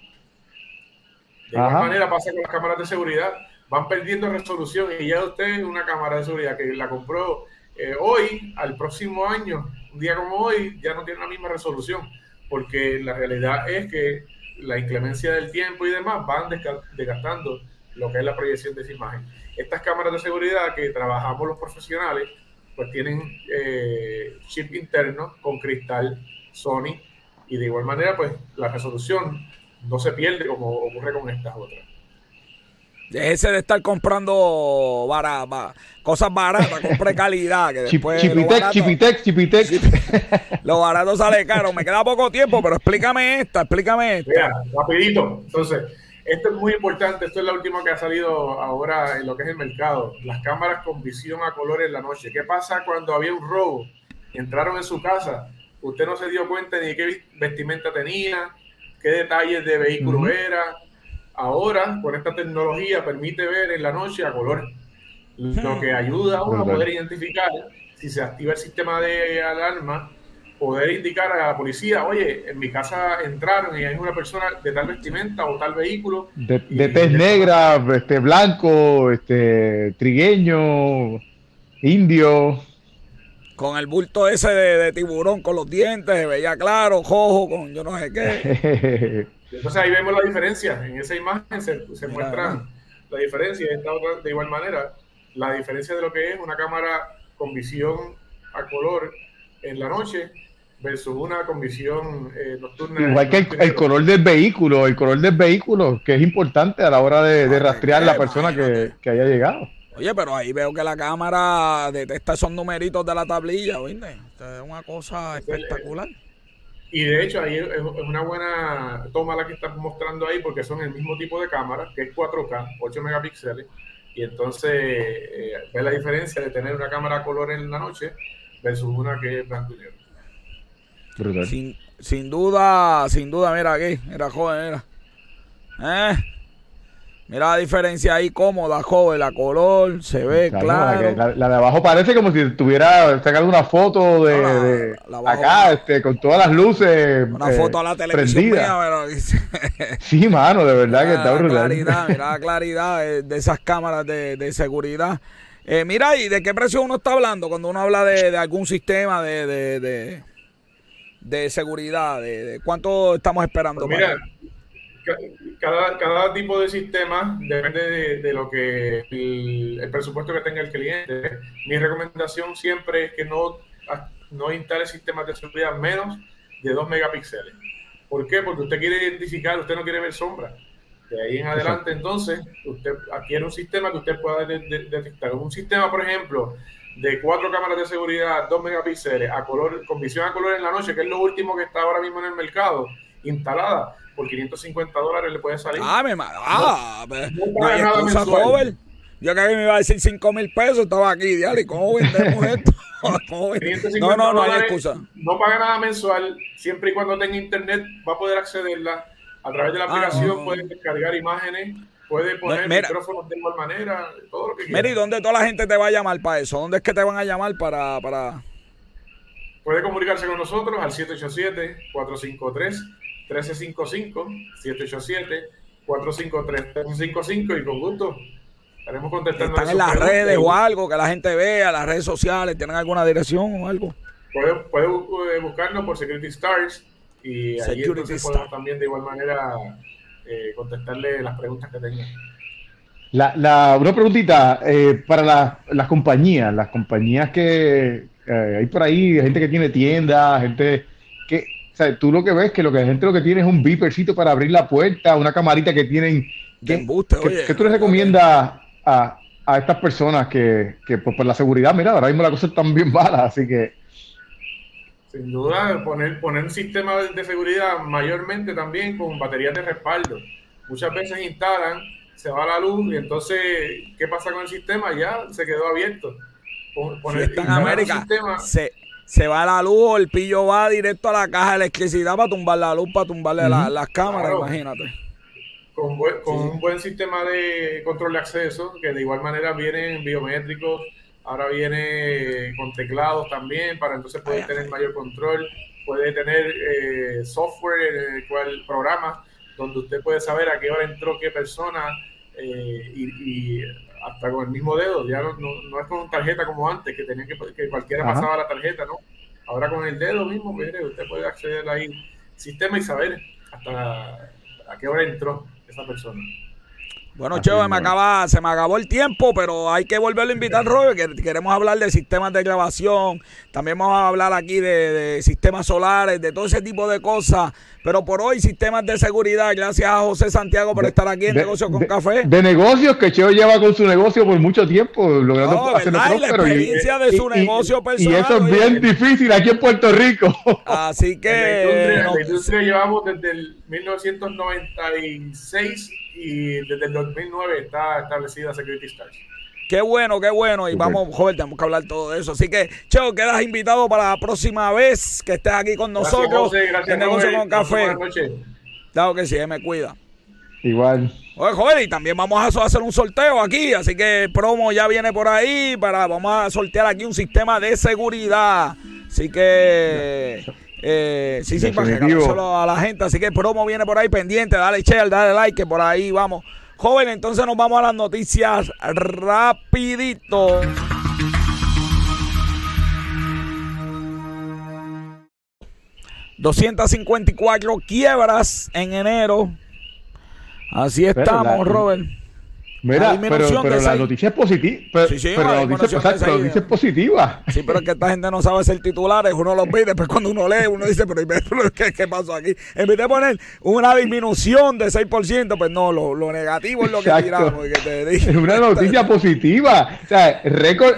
igual manera pasa con las cámaras de seguridad. Van perdiendo resolución y ya usted una cámara de seguridad que la compró eh, hoy, al próximo año, un día como hoy, ya no tiene la misma resolución. Porque la realidad es que la inclemencia del tiempo y demás van desgastando lo que es la proyección de esa imagen. Estas cámaras de seguridad que trabajamos los profesionales, pues tienen eh, chip interno con cristal Sony y de igual manera, pues la resolución no se pierde como ocurre con estas otras. Déjese de estar comprando cosas baratas, compre calidad. Que después chipitex, chipitex, chipitex. Lo barato sale caro. Me queda poco tiempo, pero explícame esta, explícame esta. Mira, rapidito. Entonces, esto es muy importante, esto es la última que ha salido ahora en lo que es el mercado. Las cámaras con visión a color en la noche. ¿Qué pasa cuando había un robo? Entraron en su casa, usted no se dio cuenta ni qué vestimenta tenía, qué detalles de vehículo era. Ahora, con esta tecnología, permite ver en la noche a color, lo que ayuda a uno a poder identificar si se activa el sistema de alarma poder indicar a la policía, oye, en mi casa entraron y hay una persona de tal vestimenta o tal vehículo. De, tez negra, este, blanco, este, trigueño, indio. Con el bulto ese de, tiburón, con los dientes, se veía claro, cojo, con yo no sé qué. Entonces ahí vemos la diferencia. En esa imagen se, muestra la diferencia. de igual manera, la diferencia de lo que es una cámara con visión a color en la noche versus una condición eh, nocturna. Igual que el, color del vehículo, el color del vehículo, que es importante a la hora de, rastrear la persona que, haya llegado. Oye, pero ahí veo que la cámara detecta esos numeritos de la tablilla, ¿viste? Es una cosa espectacular. Y de hecho, ahí es una buena toma la que estás mostrando ahí, porque son el mismo tipo de cámara, que es 4K, 8 megapíxeles, y entonces eh, ve la diferencia de tener una cámara a color en la noche versus una que es blanco y negro. Sin, sin duda, sin duda, mira aquí, mira joven, mira. ¿Eh? Mira la diferencia ahí, cómoda, joven, la color, se ve claro. La, de abajo parece como si estuviera sacando una foto de, acá, este, con todas las luces. Una foto a la televisión mía, Sí, mano, de verdad que está brutal. Claridad, mira la claridad de, esas cámaras de, seguridad. Eh, mira, ¿y de qué precio uno está hablando cuando uno habla de, algún sistema de de seguridad? De, ¿Cuánto estamos esperando? Pues mira, cada, cada tipo de sistema depende de, lo que el, presupuesto que tenga el cliente. Mi recomendación siempre es que no, no instale sistemas de seguridad menos de 2 megapíxeles. ¿Por qué? Porque usted quiere identificar, usted no quiere ver sombras. De ahí en adelante, entonces, usted adquiere un sistema que usted pueda detectar. Un sistema, por ejemplo, de cuatro cámaras de seguridad, dos megapíxeles, a color, con visión a color en la noche, que es lo último que está ahora mismo en el mercado, instalada, por 550 dólares le puede salir. Ah, me ah, no, no, hay excusa, joven. Yo que me iba a decir 5 mil pesos, estaba aquí, diario, ¿cómo vendemos esto? no, no, no hay excusa. No paga nada mensual, siempre y cuando tenga internet va a poder accederla. A través de la ah, aplicación pueden descargar imágenes Puede poner micrófonos de igual manera, todo lo que quiera. Mira, ¿y dónde toda la gente te va a llamar para eso? ¿Dónde es que te van a llamar para...? para... Puede comunicarse con nosotros al 787-453-1355, 787-453-1355 y con gusto Estaremos contestando. Están en las redes o algo, que la gente vea, las redes sociales, ¿tienen alguna dirección o algo? Puede, puede eh, buscarnos por Security Stars y ahí podemos también de igual manera eh, contestarle las preguntas que tengan. La, la, una preguntita eh, para las compañías, las compañías que eh, hay por ahí, gente que tiene tiendas, gente o sea, tú lo que ves que lo que la gente lo que tiene es un beepercito para abrir la puerta, una camarita que tienen. ¿Qué, que, tú les recomiendas a, a, estas personas que, que pues, por la seguridad, mira, ahora mismo la cosa está bien mala, así que sin duda, poner, poner un sistema de seguridad mayormente también con baterías de respaldo. Muchas veces instalan, se va la luz y entonces, ¿qué pasa con el sistema? Ya se quedó abierto. Poner, en América, se, se va la luz o el pillo va directo a la caja de electricidad para tumbar la luz, para tumbarle las cámaras, imagínate. Con, con un buen sistema de control de acceso, que de igual manera vienen biométricos, ahora viene con teclados también, para entonces poder tener mayor control, puede tener eh, software en el cual programa donde usted puede saber a qué hora entró qué persona eh, y, hasta con el mismo dedo, ya no, no, es con tarjeta como antes, que tenía que, que cualquiera pasaba la tarjeta, ¿no? Ahora con el dedo mismo, mire, usted puede acceder ahí sistema y saber hasta a qué hora entró esa persona. Bueno, Cheo, me acaba, se me acabó el tiempo, pero hay que volverlo a invitar, Robert, que queremos hablar de sistemas de grabación, también vamos a hablar aquí de, sistemas solares, de todo ese tipo de cosas, pero por hoy sistemas de seguridad, gracias a José Santiago por estar aquí en Negocios con Café. De negocios, que Cheo lleva con su negocio por mucho tiempo, logrando no, hacerlo y la experiencia de su negocio personal. Y eso es bien difícil aquí en Puerto Rico. Así que... La industria, llevamos desde el 1996 y desde el 2009 está establecida Security Stars. Qué bueno, qué bueno. Y vamos, joven, tenemos que hablar todo de eso. Así que, Cheo, quedas invitado para la próxima vez que estés aquí con nosotros gracias, en Negocio con Café. Claro que sí, me cuida. Igual. Oye, joven, y también vamos a hacer un sorteo aquí, así que promo ya viene por ahí para vamos a sortear aquí un sistema de seguridad. Así que eh, sí, sí, para que solo a la gente. Así que el promo viene por ahí pendiente. Dale share, dale like, que por ahí vamos. Joven, entonces nos vamos a las noticias rapidito. ...254 quiebras en enero. Así estamos, Robert. Mira, pero, la noticia es positiva. Pero, sí, sí, pero la noticia, es positiva. Sí, pero es que esta gente no sabe hacer titulares. Uno los ve después cuando uno lee, uno dice, pero ¿qué, qué pasó aquí? En vez de poner una disminución de 6%, pues no, lo, lo negativo es lo que tiramos. Es una noticia positiva. O sea, récord,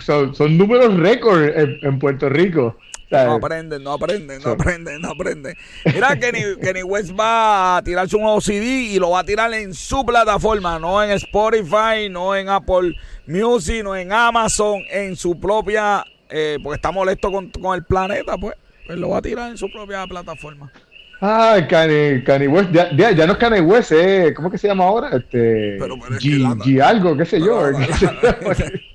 son, son números récord en Puerto Rico. No aprenden, no aprenden, no aprenden, no aprenden. Mira, Kenny, Kenny West va a tirar su nuevo CD y lo va a tirar en su plataforma, no en Spotify, no en Apple Music, no en Amazon, en su propia, eh, porque está molesto con, el planeta, pues, pues lo va a tirar en su propia plataforma. Ah, Kanye, West, ya, ya, no es Kanye West, eh, ¿cómo que se llama ahora? Este, G, algo, qué sé yo. La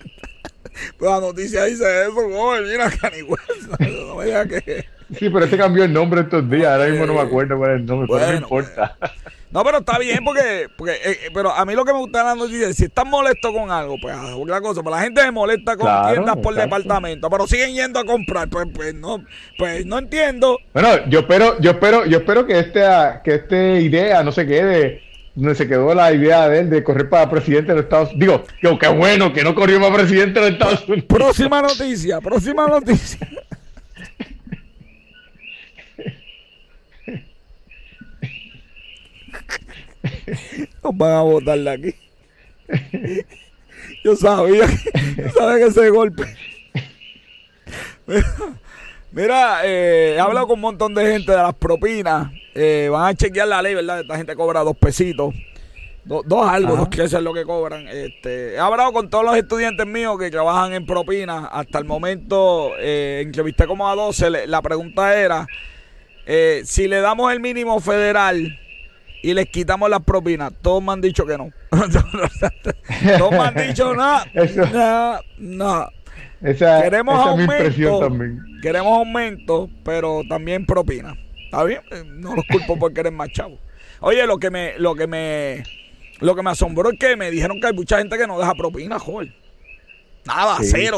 noticia dice eso, joven, mira, West, No me diga que. Sí, pero este cambió el nombre estos días. Ahora mismo no me acuerdo cuál es el nombre, pero no importa. Pues, no, pero está bien porque, porque eh, eh, pero a mí lo que me gusta de la noticia es si estás molesto con algo, pues otra cosa, pero la gente se molesta con tiendas por departamento, pero siguen yendo a comprar, pues, pues no, pues no entiendo. Bueno, yo espero, yo espero, yo espero que esta, que esta idea no se quede donde se quedó la idea de él de correr para presidente de los Estados Unidos. Digo, qué bueno que no corrió para presidente de los Estados Unidos. Próxima noticia, próxima noticia. Nos van a votar de aquí. Yo sabía que, sabía que ese golpe. Mira, eh, he hablado con un montón de gente de las propinas. Eh, van a chequear la ley, ¿verdad? Esta gente cobra dos pesitos. dos algo, dos que es lo que cobran. Este, he hablado con todos los estudiantes míos que trabajan en propinas. Hasta el momento, eh, entrevisté como a 12. la pregunta era, eh, si le damos el mínimo federal y les quitamos las propinas, todos me han dicho que no. todos me han dicho nada. No, no. Esa, queremos aumento, también. Queremos aumento, pero también propina. ¿Está bien? Eh, no los culpo porque eres más chavo. Oye, lo que me, lo que me, Lo que me asombró es que me dijeron que hay mucha gente que no deja propina, joder. Nada, cero.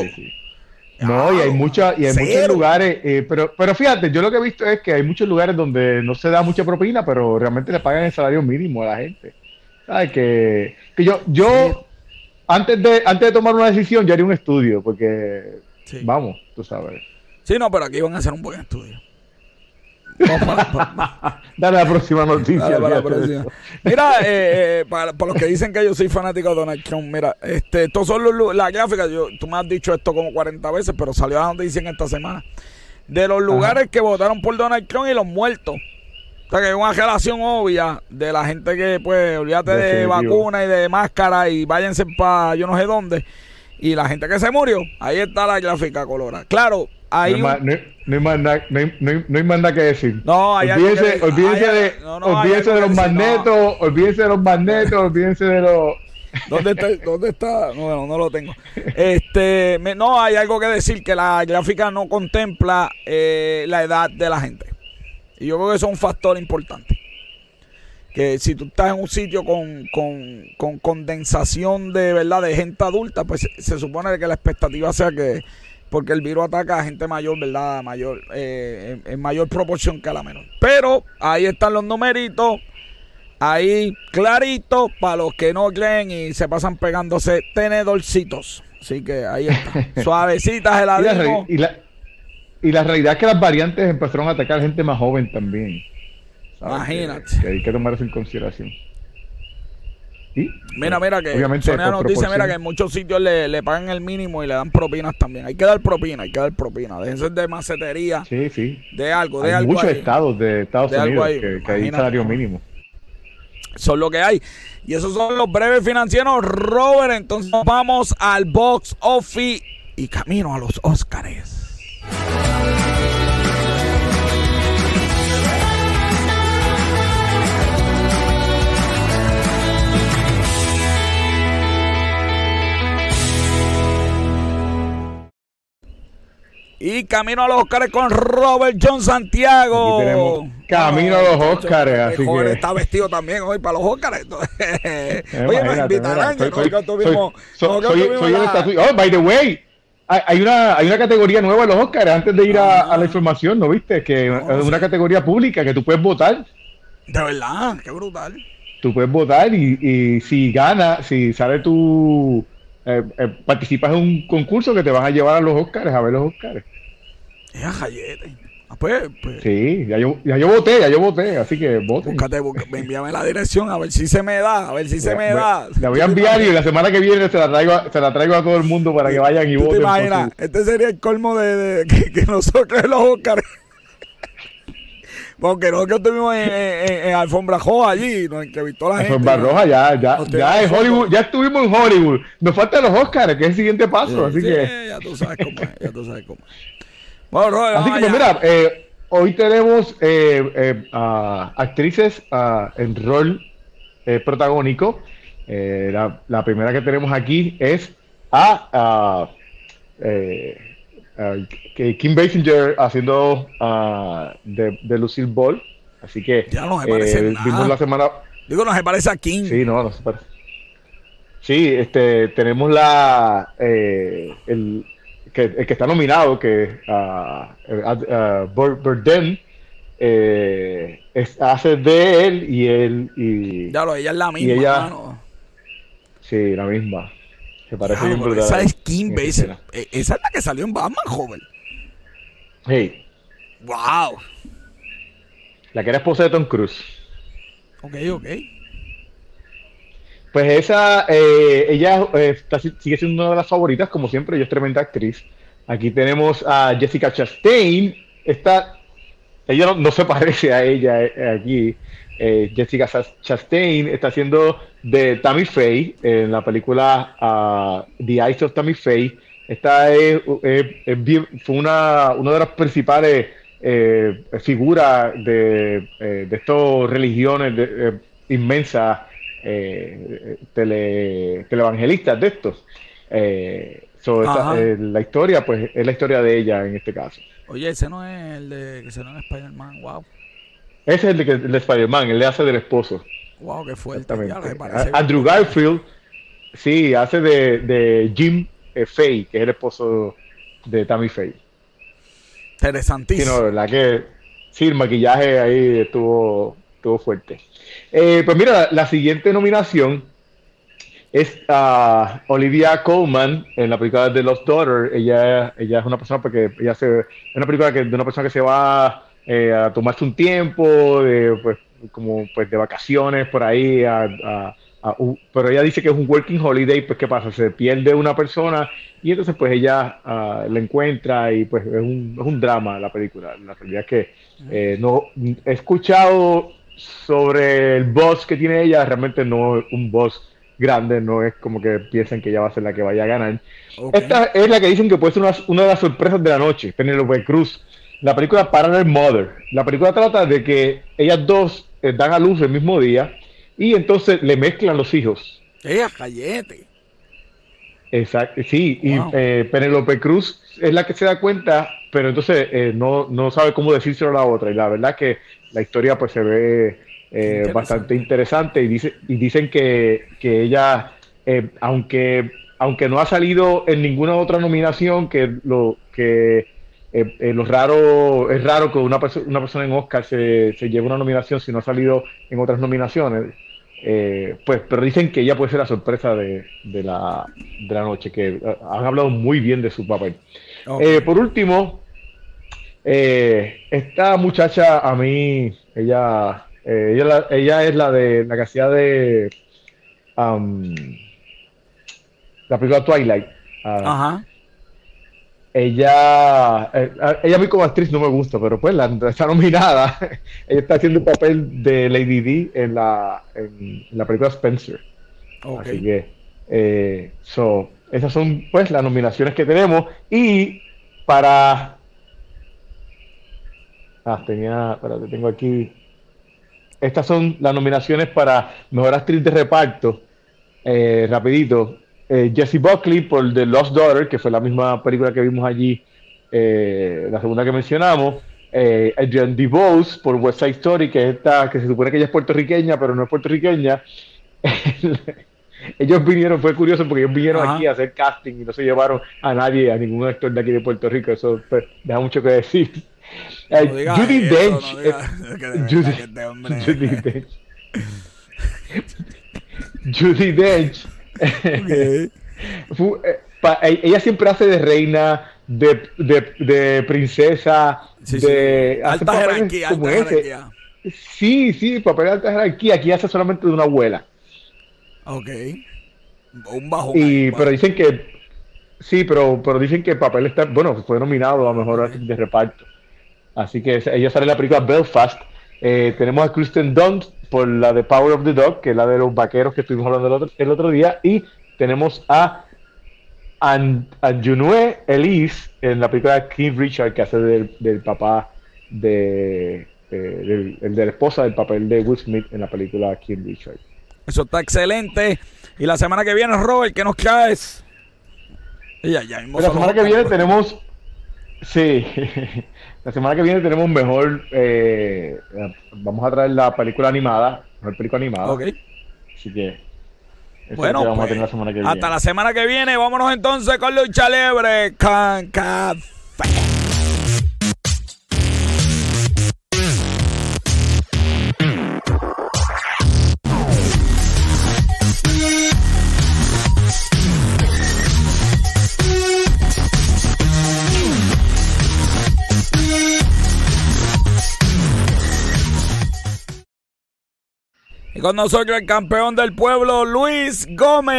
No, y hay, mucha, y hay muchos lugares, eh, pero, pero fíjate, yo lo que he visto es que hay muchos lugares donde no se da mucha propina, pero realmente le pagan el salario mínimo a la gente. ¿Sabes? Que, que yo, yo antes, de, antes de tomar una decisión, ya haría un estudio, porque vamos, tú sabes. Sí, no, pero aquí van a hacer un buen estudio. Dale la próxima noticia. Mira, eh, eh, para, los que dicen que yo soy fanático de Donald Trump, mira, este, estos son los, las gráficas. Yo, tú me has dicho esto como 40 veces, pero salió la noticia en esta semana. De los lugares que votaron por Donald Trump y los muertos. O sea, que hay una relación obvia de la gente que, pues, olvídate de, vacuna y de máscara y váyanse para yo no sé dónde. Y la gente que se murió, ahí está la gráfica colorada. Claro, ahí. No, hay, más nada, no, hay, más nada que decir. No, hay olvídense, olvídense de, olvídense de los magnetos, olvídense de los magnetos, olvídense de los. ¿Dónde está? ¿Dónde está? No, no lo tengo. Este, no, hay algo que decir que la gráfica no contempla eh, la edad de la gente. Y yo creo que eso es un factor importante. Que si tú estás en un sitio con, con, condensación de verdad de gente adulta, pues se, supone que la expectativa sea que, porque el virus ataca a gente mayor, ¿verdad? Mayor, eh, en, mayor proporción que a la menor. Pero ahí están los numeritos, ahí clarito, para los que no creen y se pasan pegándose tenedorcitos. Así que ahí está. Suavecitas el y la, y la realidad es que las variantes empezaron a atacar a gente más joven también. Imagínate. Que, hay que tomar eso en consideración. Mira, mira que Sonia nos dice, mira que en muchos sitios le, pagan el mínimo y le dan propinas también. Hay que dar propina, hay que dar propina. Déjense de macetería. Sí, sí. De algo, de hay algo. muchos estados de Estados Unidos que, hay salario mínimo. Eso es lo que hay. Y esos son los breves financieros, Robert. Entonces vamos al box office y camino a los Oscars. Y camino a los Oscars con Robert John Santiago. camino a los Oscars. Así que... está vestido también hoy para los Oscars. Oye, nos invitarán. Soy, Oh, by the way, hay una, hay una categoría nueva en los Oscars antes de ir a, la información, ¿no viste? Que es una categoría pública que tú puedes votar. De verdad, qué brutal. Tú puedes votar y, y si gana, si sale tu eh, eh, participas en un concurso que te van a llevar a los Oscars, a ver los Oscars. Es a ah, pues, pues, Sí, ya yo, ya yo voté, ya yo voté, así que vote. Búscate, envíame la dirección a ver si se me da, a ver si se me da. La voy a enviar y la semana que viene se la traigo a, se la traigo a todo el mundo para que vayan y voten. ¿Te imaginas? Este sería el colmo de, que, que nosotros los Oscars porque no que estuvimos en, en, Alfombra Roja allí, ¿no? en que visto la Alfombra Roja, ya, ya, ya, en Hollywood, ya estuvimos en Hollywood. Nos faltan los Oscars, que es el siguiente paso, así que. Ya tú sabes cómo es, ya tú sabes cómo es. Bueno, así que, pues, mira, eh, hoy tenemos eh, eh, actrices en rol protagónico. La, la, primera que tenemos aquí es a. que Kim Basinger haciendo uh, de, de, Lucille Ball. Así que ya no se parece eh, vimos la semana. Digo, no se parece a Kim. Sí, no, no se parece. Sí, este, tenemos la eh, el, que, el que está nominado, que uh, Burden eh, hace de él y él y. Ya lo, ella es la misma. Ella, Sí, la misma. Se parece Esa es Kim Basinger. E, esa es la que salió en Batman, joven. Hey. Wow. La que era esposa de Tom Cruise. Ok, ok. Pues esa, eh, ella eh, sigue siendo una de las favoritas, como siempre, ella es tremenda actriz. Aquí tenemos a Jessica Chastain. Esta, ella no, se parece a ella eh, aquí. Jessica Chastain está haciendo de Tammy Faye en la película uh, The Eyes of Tammy Faye. Esta es, fue una, una de las principales eh, figuras de, eh, de estas religiones de, eh, inmensas, eh, tele, televangelistas de estos. la historia, pues es la historia de ella en este caso. Oye, ese no es el de que se no es Spider-Man, wow. Ese es el de, el de Spider-Man, el le hace del esposo. Wow, qué fuerte. Andrew Garfield, sí, hace de, de Jim eh, que es el esposo de Tammy Faye. Interesantísimo. Sí, no, verdad que sí, el maquillaje ahí estuvo, estuvo fuerte. Eh, pues mira, la, siguiente nominación es a Olivia Colman en la película de Lost Daughter. Ella, ella es una persona porque ella se, es una película que, de una persona que se va eh, a tomarse un tiempo, de, pues, como pues de vacaciones por ahí, pero ella dice que es un working holiday, pues ¿qué pasa? Se pierde una persona y entonces pues ella uh, la encuentra y pues es un, es un, drama la película. La realidad es que eh, no he escuchado sobre el boss que tiene ella, realmente no es un boss grande, no es como que piensen que ella va a ser la que vaya a ganar. Esta es la que dicen que puede ser una, una de las sorpresas de la noche, Penelope Cruz la película Parallel Mother. La película trata de que ellas dos eh, dan a luz el mismo día y entonces le mezclan los hijos. ¡Ella, callete! Exacto, sí, y eh, Penelope Cruz es la que se da cuenta, pero entonces eh, no, no, sabe cómo decírselo a la otra. Y la verdad que la historia pues se ve bastante interesante y, dice, y dicen que, que ella, aunque, aunque no ha salido en ninguna otra nominación, que lo que eh, eh, lo raro, es raro que una, una persona en Oscar se, se, lleve una nominación si no ha salido en otras nominaciones. Eh, pues, pero dicen que ella puede ser la sorpresa de, de, la, de la noche, que han hablado muy bien de su papel. por último, esta muchacha a mí, ella, ella, ella, es la de la que hacía de um, la película Twilight. Ah, Ajá ella, eh, ella a mí como actriz no me gusta, pero pues la, está nominada. ella está haciendo el papel de Lady D en la, en, la película Spencer. Así que, eh, so, esas son pues las nominaciones que tenemos. Y para. Ah, tenía. Espérate, tengo aquí. Estas son las nominaciones para mejor actriz de reparto. Eh, rapidito. Eh, Jesse Buckley por The Lost Daughter, que fue la misma película que vimos allí, eh, la segunda que mencionamos. Eh, Adrian DeVos por West Side Story, que es esta, que se supone que ella es puertorriqueña, pero no es puertorriqueña. ellos vinieron, fue curioso porque ellos vinieron aquí a hacer casting y no se llevaron a nadie, a ningún actor de aquí de Puerto Rico. Eso pues, deja mucho que decir. Judy Dench. Judy Dench. Judy Dench Eh, ella siempre hace de reina, de, de, princesa, de alta jerarquía, alta jerarquía. Sí, sí, papel de alta jerarquía. Aquí hace solamente de una abuela. Ok. Un bajo. Y, pero dicen que. Sí, pero, pero dicen que el papel está. Bueno, fue nominado a mejor de reparto. Así que ella sale en la película Belfast. Eh, tenemos a Kristen Dunst por la de Power of the Dog, que es la de los vaqueros que estuvimos hablando el otro, el otro día. Y tenemos a Junue Elise en la película King Richard, que hace del, papá de, el de la esposa del papel de Will Smith en la película King Richard. Eso está excelente. Y la semana que viene, Robert, ¿qué nos caes? Ya, ya la semana que viene tenemos. Sí, la semana que viene tenemos mejor. Eh, vamos a traer la película animada. Mejor película animada. Ok. Así que bueno, pues, hasta la semana que viene. Vámonos entonces con Lucha Libre con Café. Y con nosotros el campeón del pueblo, Luis Gómez.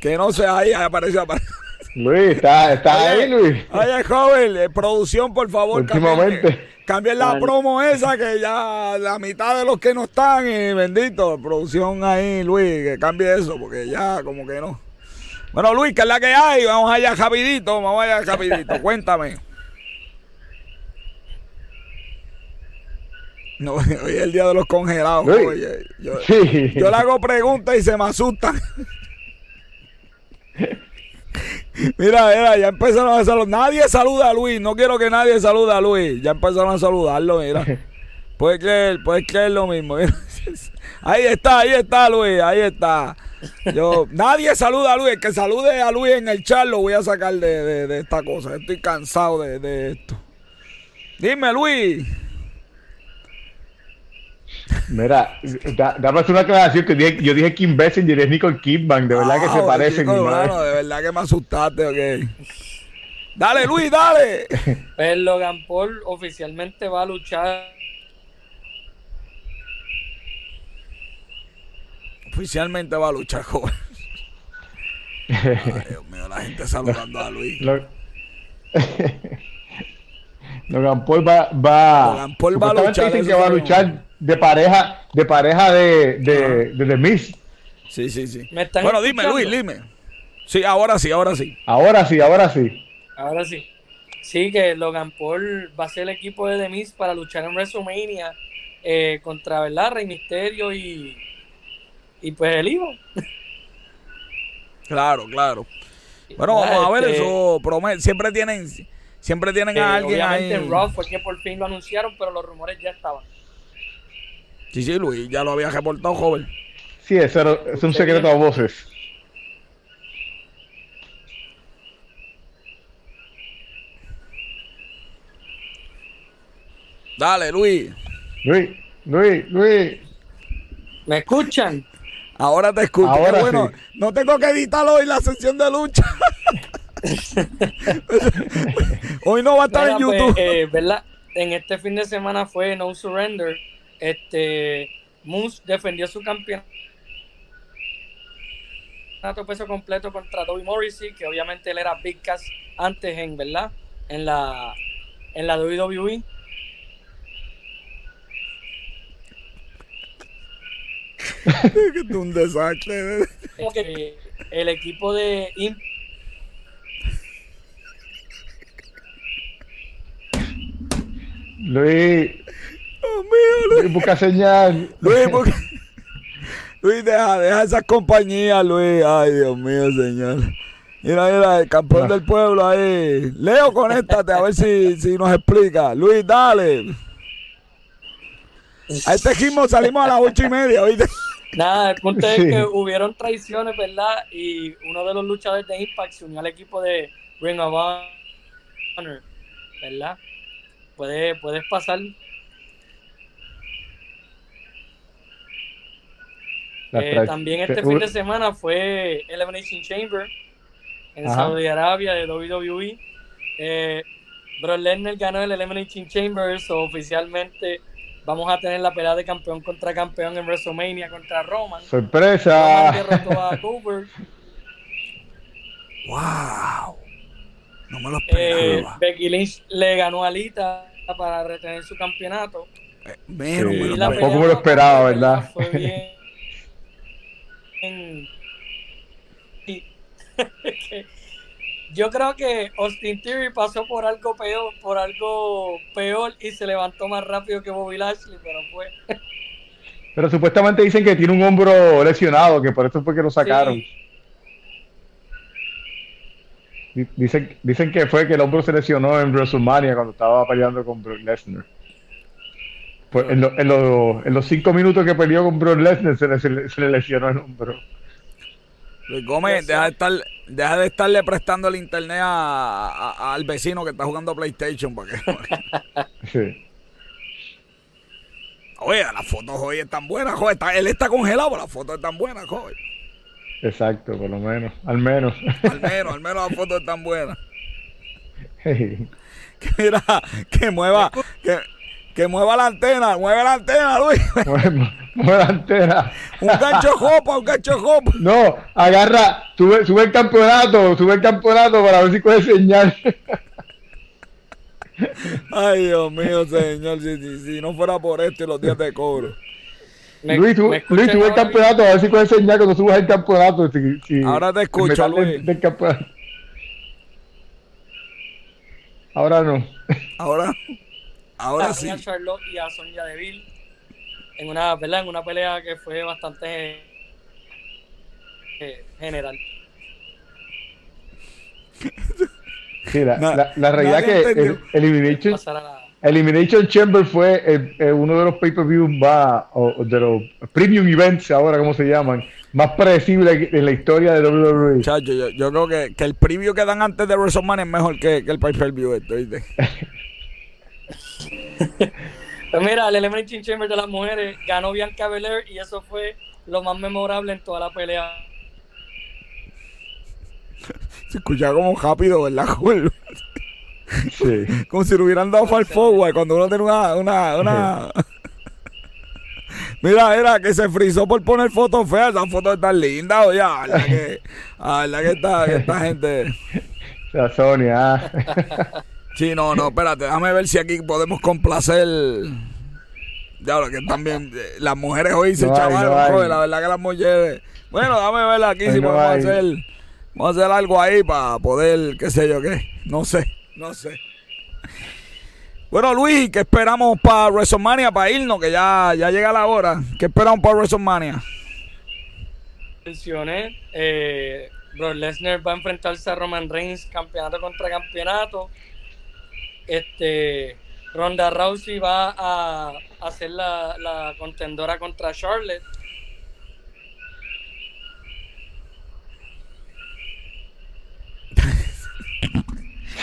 Que no sé, ahí apareció. Luis, está, está ahí, Luis. Oye, joven, eh, producción, por favor. Últimamente. Cambien la promo esa, que ya la mitad de los que no están, y bendito, producción ahí, Luis, que cambie eso, porque ya como que no. Bueno, Luis, que es la que hay, vamos allá rapidito, vamos allá rapidito, cuéntame. No, hoy es el día de los congelados. Oye, yo, le hago preguntas y se me asustan. Mira, mira, ya empezaron a saludar. Nadie saluda a Luis. No quiero que nadie salude a Luis. Ya empezaron a saludarlo, mira. Puedes creer, puedes creer lo mismo. Ahí está, ahí está, Luis, ahí está. Yo, nadie saluda a Luis. El que salude a Luis en el chat lo voy a sacar de, esta cosa. Estoy cansado de, esto. Dime, Luis. Mira, dame una aclaración que yo dije Kim Bessinger es Nicole Kidman, de verdad que se parecen. Bueno, de verdad que me asustaste, ok. Dale, Luis, dale. Pues Logan Paul oficialmente va a luchar Oficialmente va a luchar, joven. Ay, Dios mío, la gente saludando a Luis. Logan Paul va, va, Logan Paul va a luchar. Dicen que va a luchar de pareja, de pareja de, de, de, Miss. Sí, sí, sí. bueno, dime, Luis, dime. Sí, ahora sí, ahora sí. Ahora sí, ahora sí. Ahora sí. Sí, que Logan Paul va a ser el equipo de The Miz para luchar en WrestleMania eh, contra, ¿verdad? Rey Misterio y, y pues el hijo. Claro, claro. Bueno, vamos a ver este, eso. Siempre tienen, siempre tienen a alguien ahí. Roth fue que por fin lo anunciaron, pero los rumores ya estaban. Sí, sí, Luis, ya lo había reportado, joven. Sí, eso es un secreto a voces. Dale, Luis. Luis, Luis, Luis. ¿Me escuchan? Ahora te escucho. Ahora bueno, no tengo que editar hoy la sesión de lucha. hoy no va a estar en pues, YouTube. eh, ¿verdad? En este fin de semana fue No Surrender. Este Moose defendió su campeonato peso completo contra Toby Morrissey, que obviamente él era Big Cass antes en, ¿verdad? En la en la WWE un desastre. el equipo de Luis. Mío, Luis. busca señal. Luis, Luis, deja, deja esas compañías, Luis. Ay, Dios mío, señor. Mira, mira, el campeón del pueblo ahí. Leo, conéctate a ver si, si nos explica. Luis, dale. A este gimmo salimos a las ocho y media, ¿oíste? Nada, el punto es que hubieron traiciones, ¿verdad? Y uno de los luchadores de Impact se unió al equipo de Ring of Honor, ¿verdad? Puedes, puedes pasar. Eh, también este fin de semana fue Elimination Chamber en Saudi Arabia de WWE. Eh, Brock Lesnar ganó el Elimination Chamber, so oficialmente vamos a tener la pelea de campeón contra campeón en WrestleMania contra Roman. ¡Sorpresa! ¡Wow! No me lo eh, esperaba. Becky Lynch le ganó a Lita para retener su campeonato. Eh, menos, me lo tampoco me lo esperaba, ¿verdad? Fue bien. Yo creo que Austin Theory pasó por algo peor, por algo peor y se levantó más rápido que Bobby Lashley, pero fue. Pero supuestamente dicen que tiene un hombro lesionado, que por eso fue que lo sacaron. Dicen, dicen que fue que el hombro se lesionó en WrestleMania cuando estaba peleando con Brock Lesnar. Pues en, en, los cinco minutos que peleó con Brock Lesnar se le lesionó el hombro. Luis Gómez, deja de, estar, deja de estarle prestando el internet a, al vecino que está jugando PlayStation. Porque, sí. Oye, las fotos hoy están buenas, joder. él está congelado, pero las fotos están buenas, joder. Exacto, por lo menos. Al menos. Al menos, al menos las fotos están buenas. Que mira, que mueva, que, que mueva la antena, mueve la antena, Luis. Mueve, la antena. un gancho jopa, un gancho jopa. No, agarra, sube, sube el campeonato, sube el campeonato para ver si puede señal. Ay, Dios mío, señor, si, si, no fuera por esto y los días de cobro. Luis, sube, Luis, sube el campeonato, a ver si puede señal cuando subas el campeonato. Ahora te escucho, Luis. Ahora no. Ahora Ahora sí. A Charlotte y a Sonya Deville en una, ¿verdad? en una pelea que fue bastante eh, general. Sí, la, la, realidad que el, Elimination. Elimination Chamber fue uno de los pay-per-views va de los premium events ahora, como se llaman, más predecibles en la historia de WWE. Chacho, yo, yo creo que, que, el preview que dan antes de WrestleMania es mejor que, que el pay-per-view pues mira, el Elimination Chamber de las mujeres ganó Bianca Belair y eso fue lo más memorable en toda la pelea. Se escuchaba como rápido, ¿verdad, Julio? Sí. Como si lo hubieran dado far forward cuando uno tiene una. una, una... mira, mira, que se frizó por poner fotos feas. Esas fotos están lindas, oye. La verdad que, la verdad que esta, que esta gente. La Sonia. Sí, no, no, espérate, déjame ver si aquí podemos complacer. Diablo, que también eh, las mujeres hoy se chavaron, la verdad que las mujeres. Bueno, déjame ver aquí si podemos hacer, vamos a hacer algo ahí para poder, qué sé yo qué, no sé. No sé. Bueno, Luis, ¿qué esperamos para WrestleMania, para irnos? Que ya, ya llega la hora. ¿Qué esperamos para WrestleMania? Mencioné, eh, Brock Lesnar va a enfrentarse a Roman Reigns campeonato contra campeonato. Este, Ronda Rousey va a hacer la, la contendora contra Charlotte.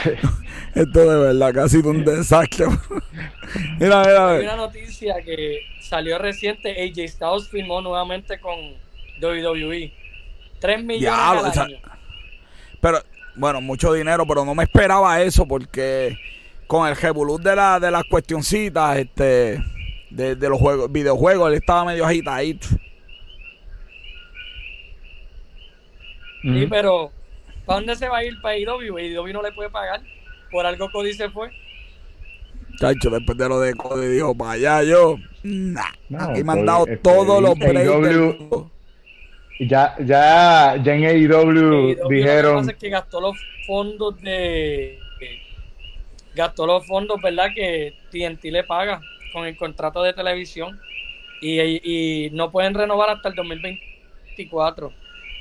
Esto de verdad sido un desastre. mira, mira, Hay una noticia que salió reciente. AJ Styles firmó nuevamente con WWE. 3 millones al año. pero, bueno, mucho dinero, pero no me esperaba eso porque con el revolut de, la, de las cuestioncitas, este, de, de los juegos, videojuegos, él estaba medio agitadito. Sí, pero ¿para dónde se va a ir para IW? IW no le puede pagar por algo Cody se fue. Chacho, después de lo de Cody dijo, para allá yo. Nah, aquí me han dado todos los breaks. Ya, ya, ya en AEW, dijeron. Lo que que gastó los fondos de. Gastó los fondos, ¿verdad? Que TNT le paga con el contrato de televisión. Y, y no pueden renovar hasta el 2024.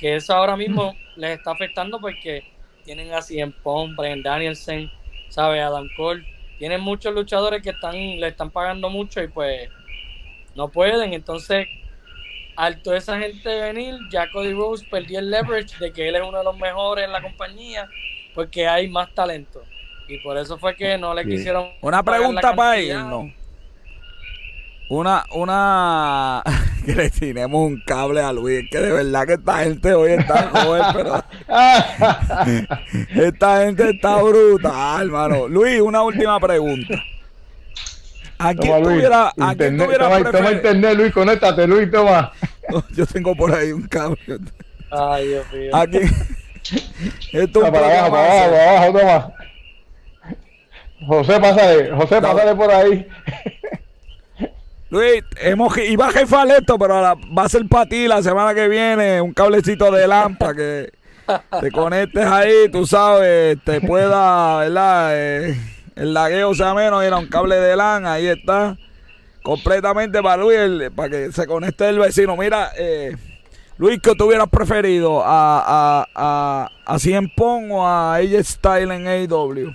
Que eso ahora mismo les está afectando porque tienen a Cien Pong, Brian Danielson, ¿sabes? Adam Cole. Tienen muchos luchadores que están le están pagando mucho y pues no pueden. Entonces, al toda esa gente venir, ya Cody Rose perdió el leverage de que él es uno de los mejores en la compañía porque hay más talento. Y por eso fue que no le quisieron. Una pregunta para él, ¿no? Una, una, que le tenemos un cable a Luis, que de verdad que esta gente hoy está joven, pero esta gente está brutal, hermano. Luis, una última pregunta. Aquí tuviera, aquí tuviera toma, toma, internet, Luis, conéctate, Luis, toma. Yo tengo por ahí un cable. Ay, Dios mío. Aquí. Esto es para abajo, para abajo, para abajo, toma. José, pásale, José, pásale por ahí. Luis, hemos, iba a jefar esto, pero va a ser para ti la semana que viene un cablecito de lámpara que te conectes ahí, tú sabes, te pueda, ¿verdad? Eh, el lagueo sea menos, era un cable de LAN, ahí está, completamente para Luis, para que se conecte el vecino. Mira, eh, Luis, ¿qué tú hubieras preferido? ¿A, a, a, a Cien Pong o a AJ Style en AEW?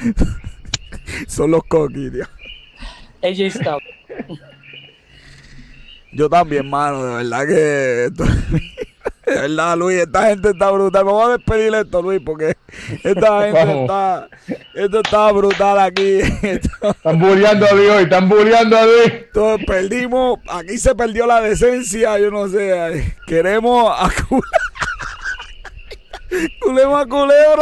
Son los coquis, AJ Styles. Yo también, mano, de verdad que. Esto, de verdad, Luis, esta gente está brutal. Vamos a despedir esto, Luis, porque esta gente está. Esto está brutal aquí. Están bulleando a Luis están bulleando a Luis. Entonces, perdimos. Aquí se perdió la decencia, yo no sé. Queremos a. Culemos a culeo.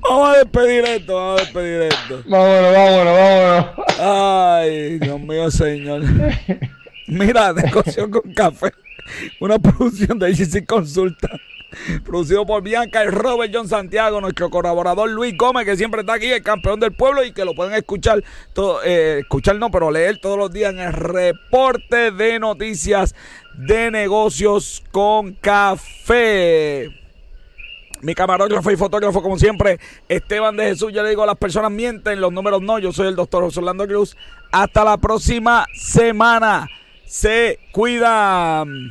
Vamos a despedir esto, vamos a despedir esto. Vámonos, vámonos, vámonos. Ay, Dios mío, señor. Mira, negocio con café. Una producción de ICC Consulta. Producido por Bianca y Robert John Santiago, nuestro colaborador Luis Gómez, que siempre está aquí, el campeón del pueblo, y que lo pueden escuchar, todo, eh, escuchar no, pero leer todos los días en el reporte de noticias de negocios con café. Mi camarógrafo y fotógrafo, como siempre, Esteban de Jesús. Yo le digo, las personas mienten, los números no. Yo soy el doctor José Orlando Cruz. Hasta la próxima semana. Se cuidan.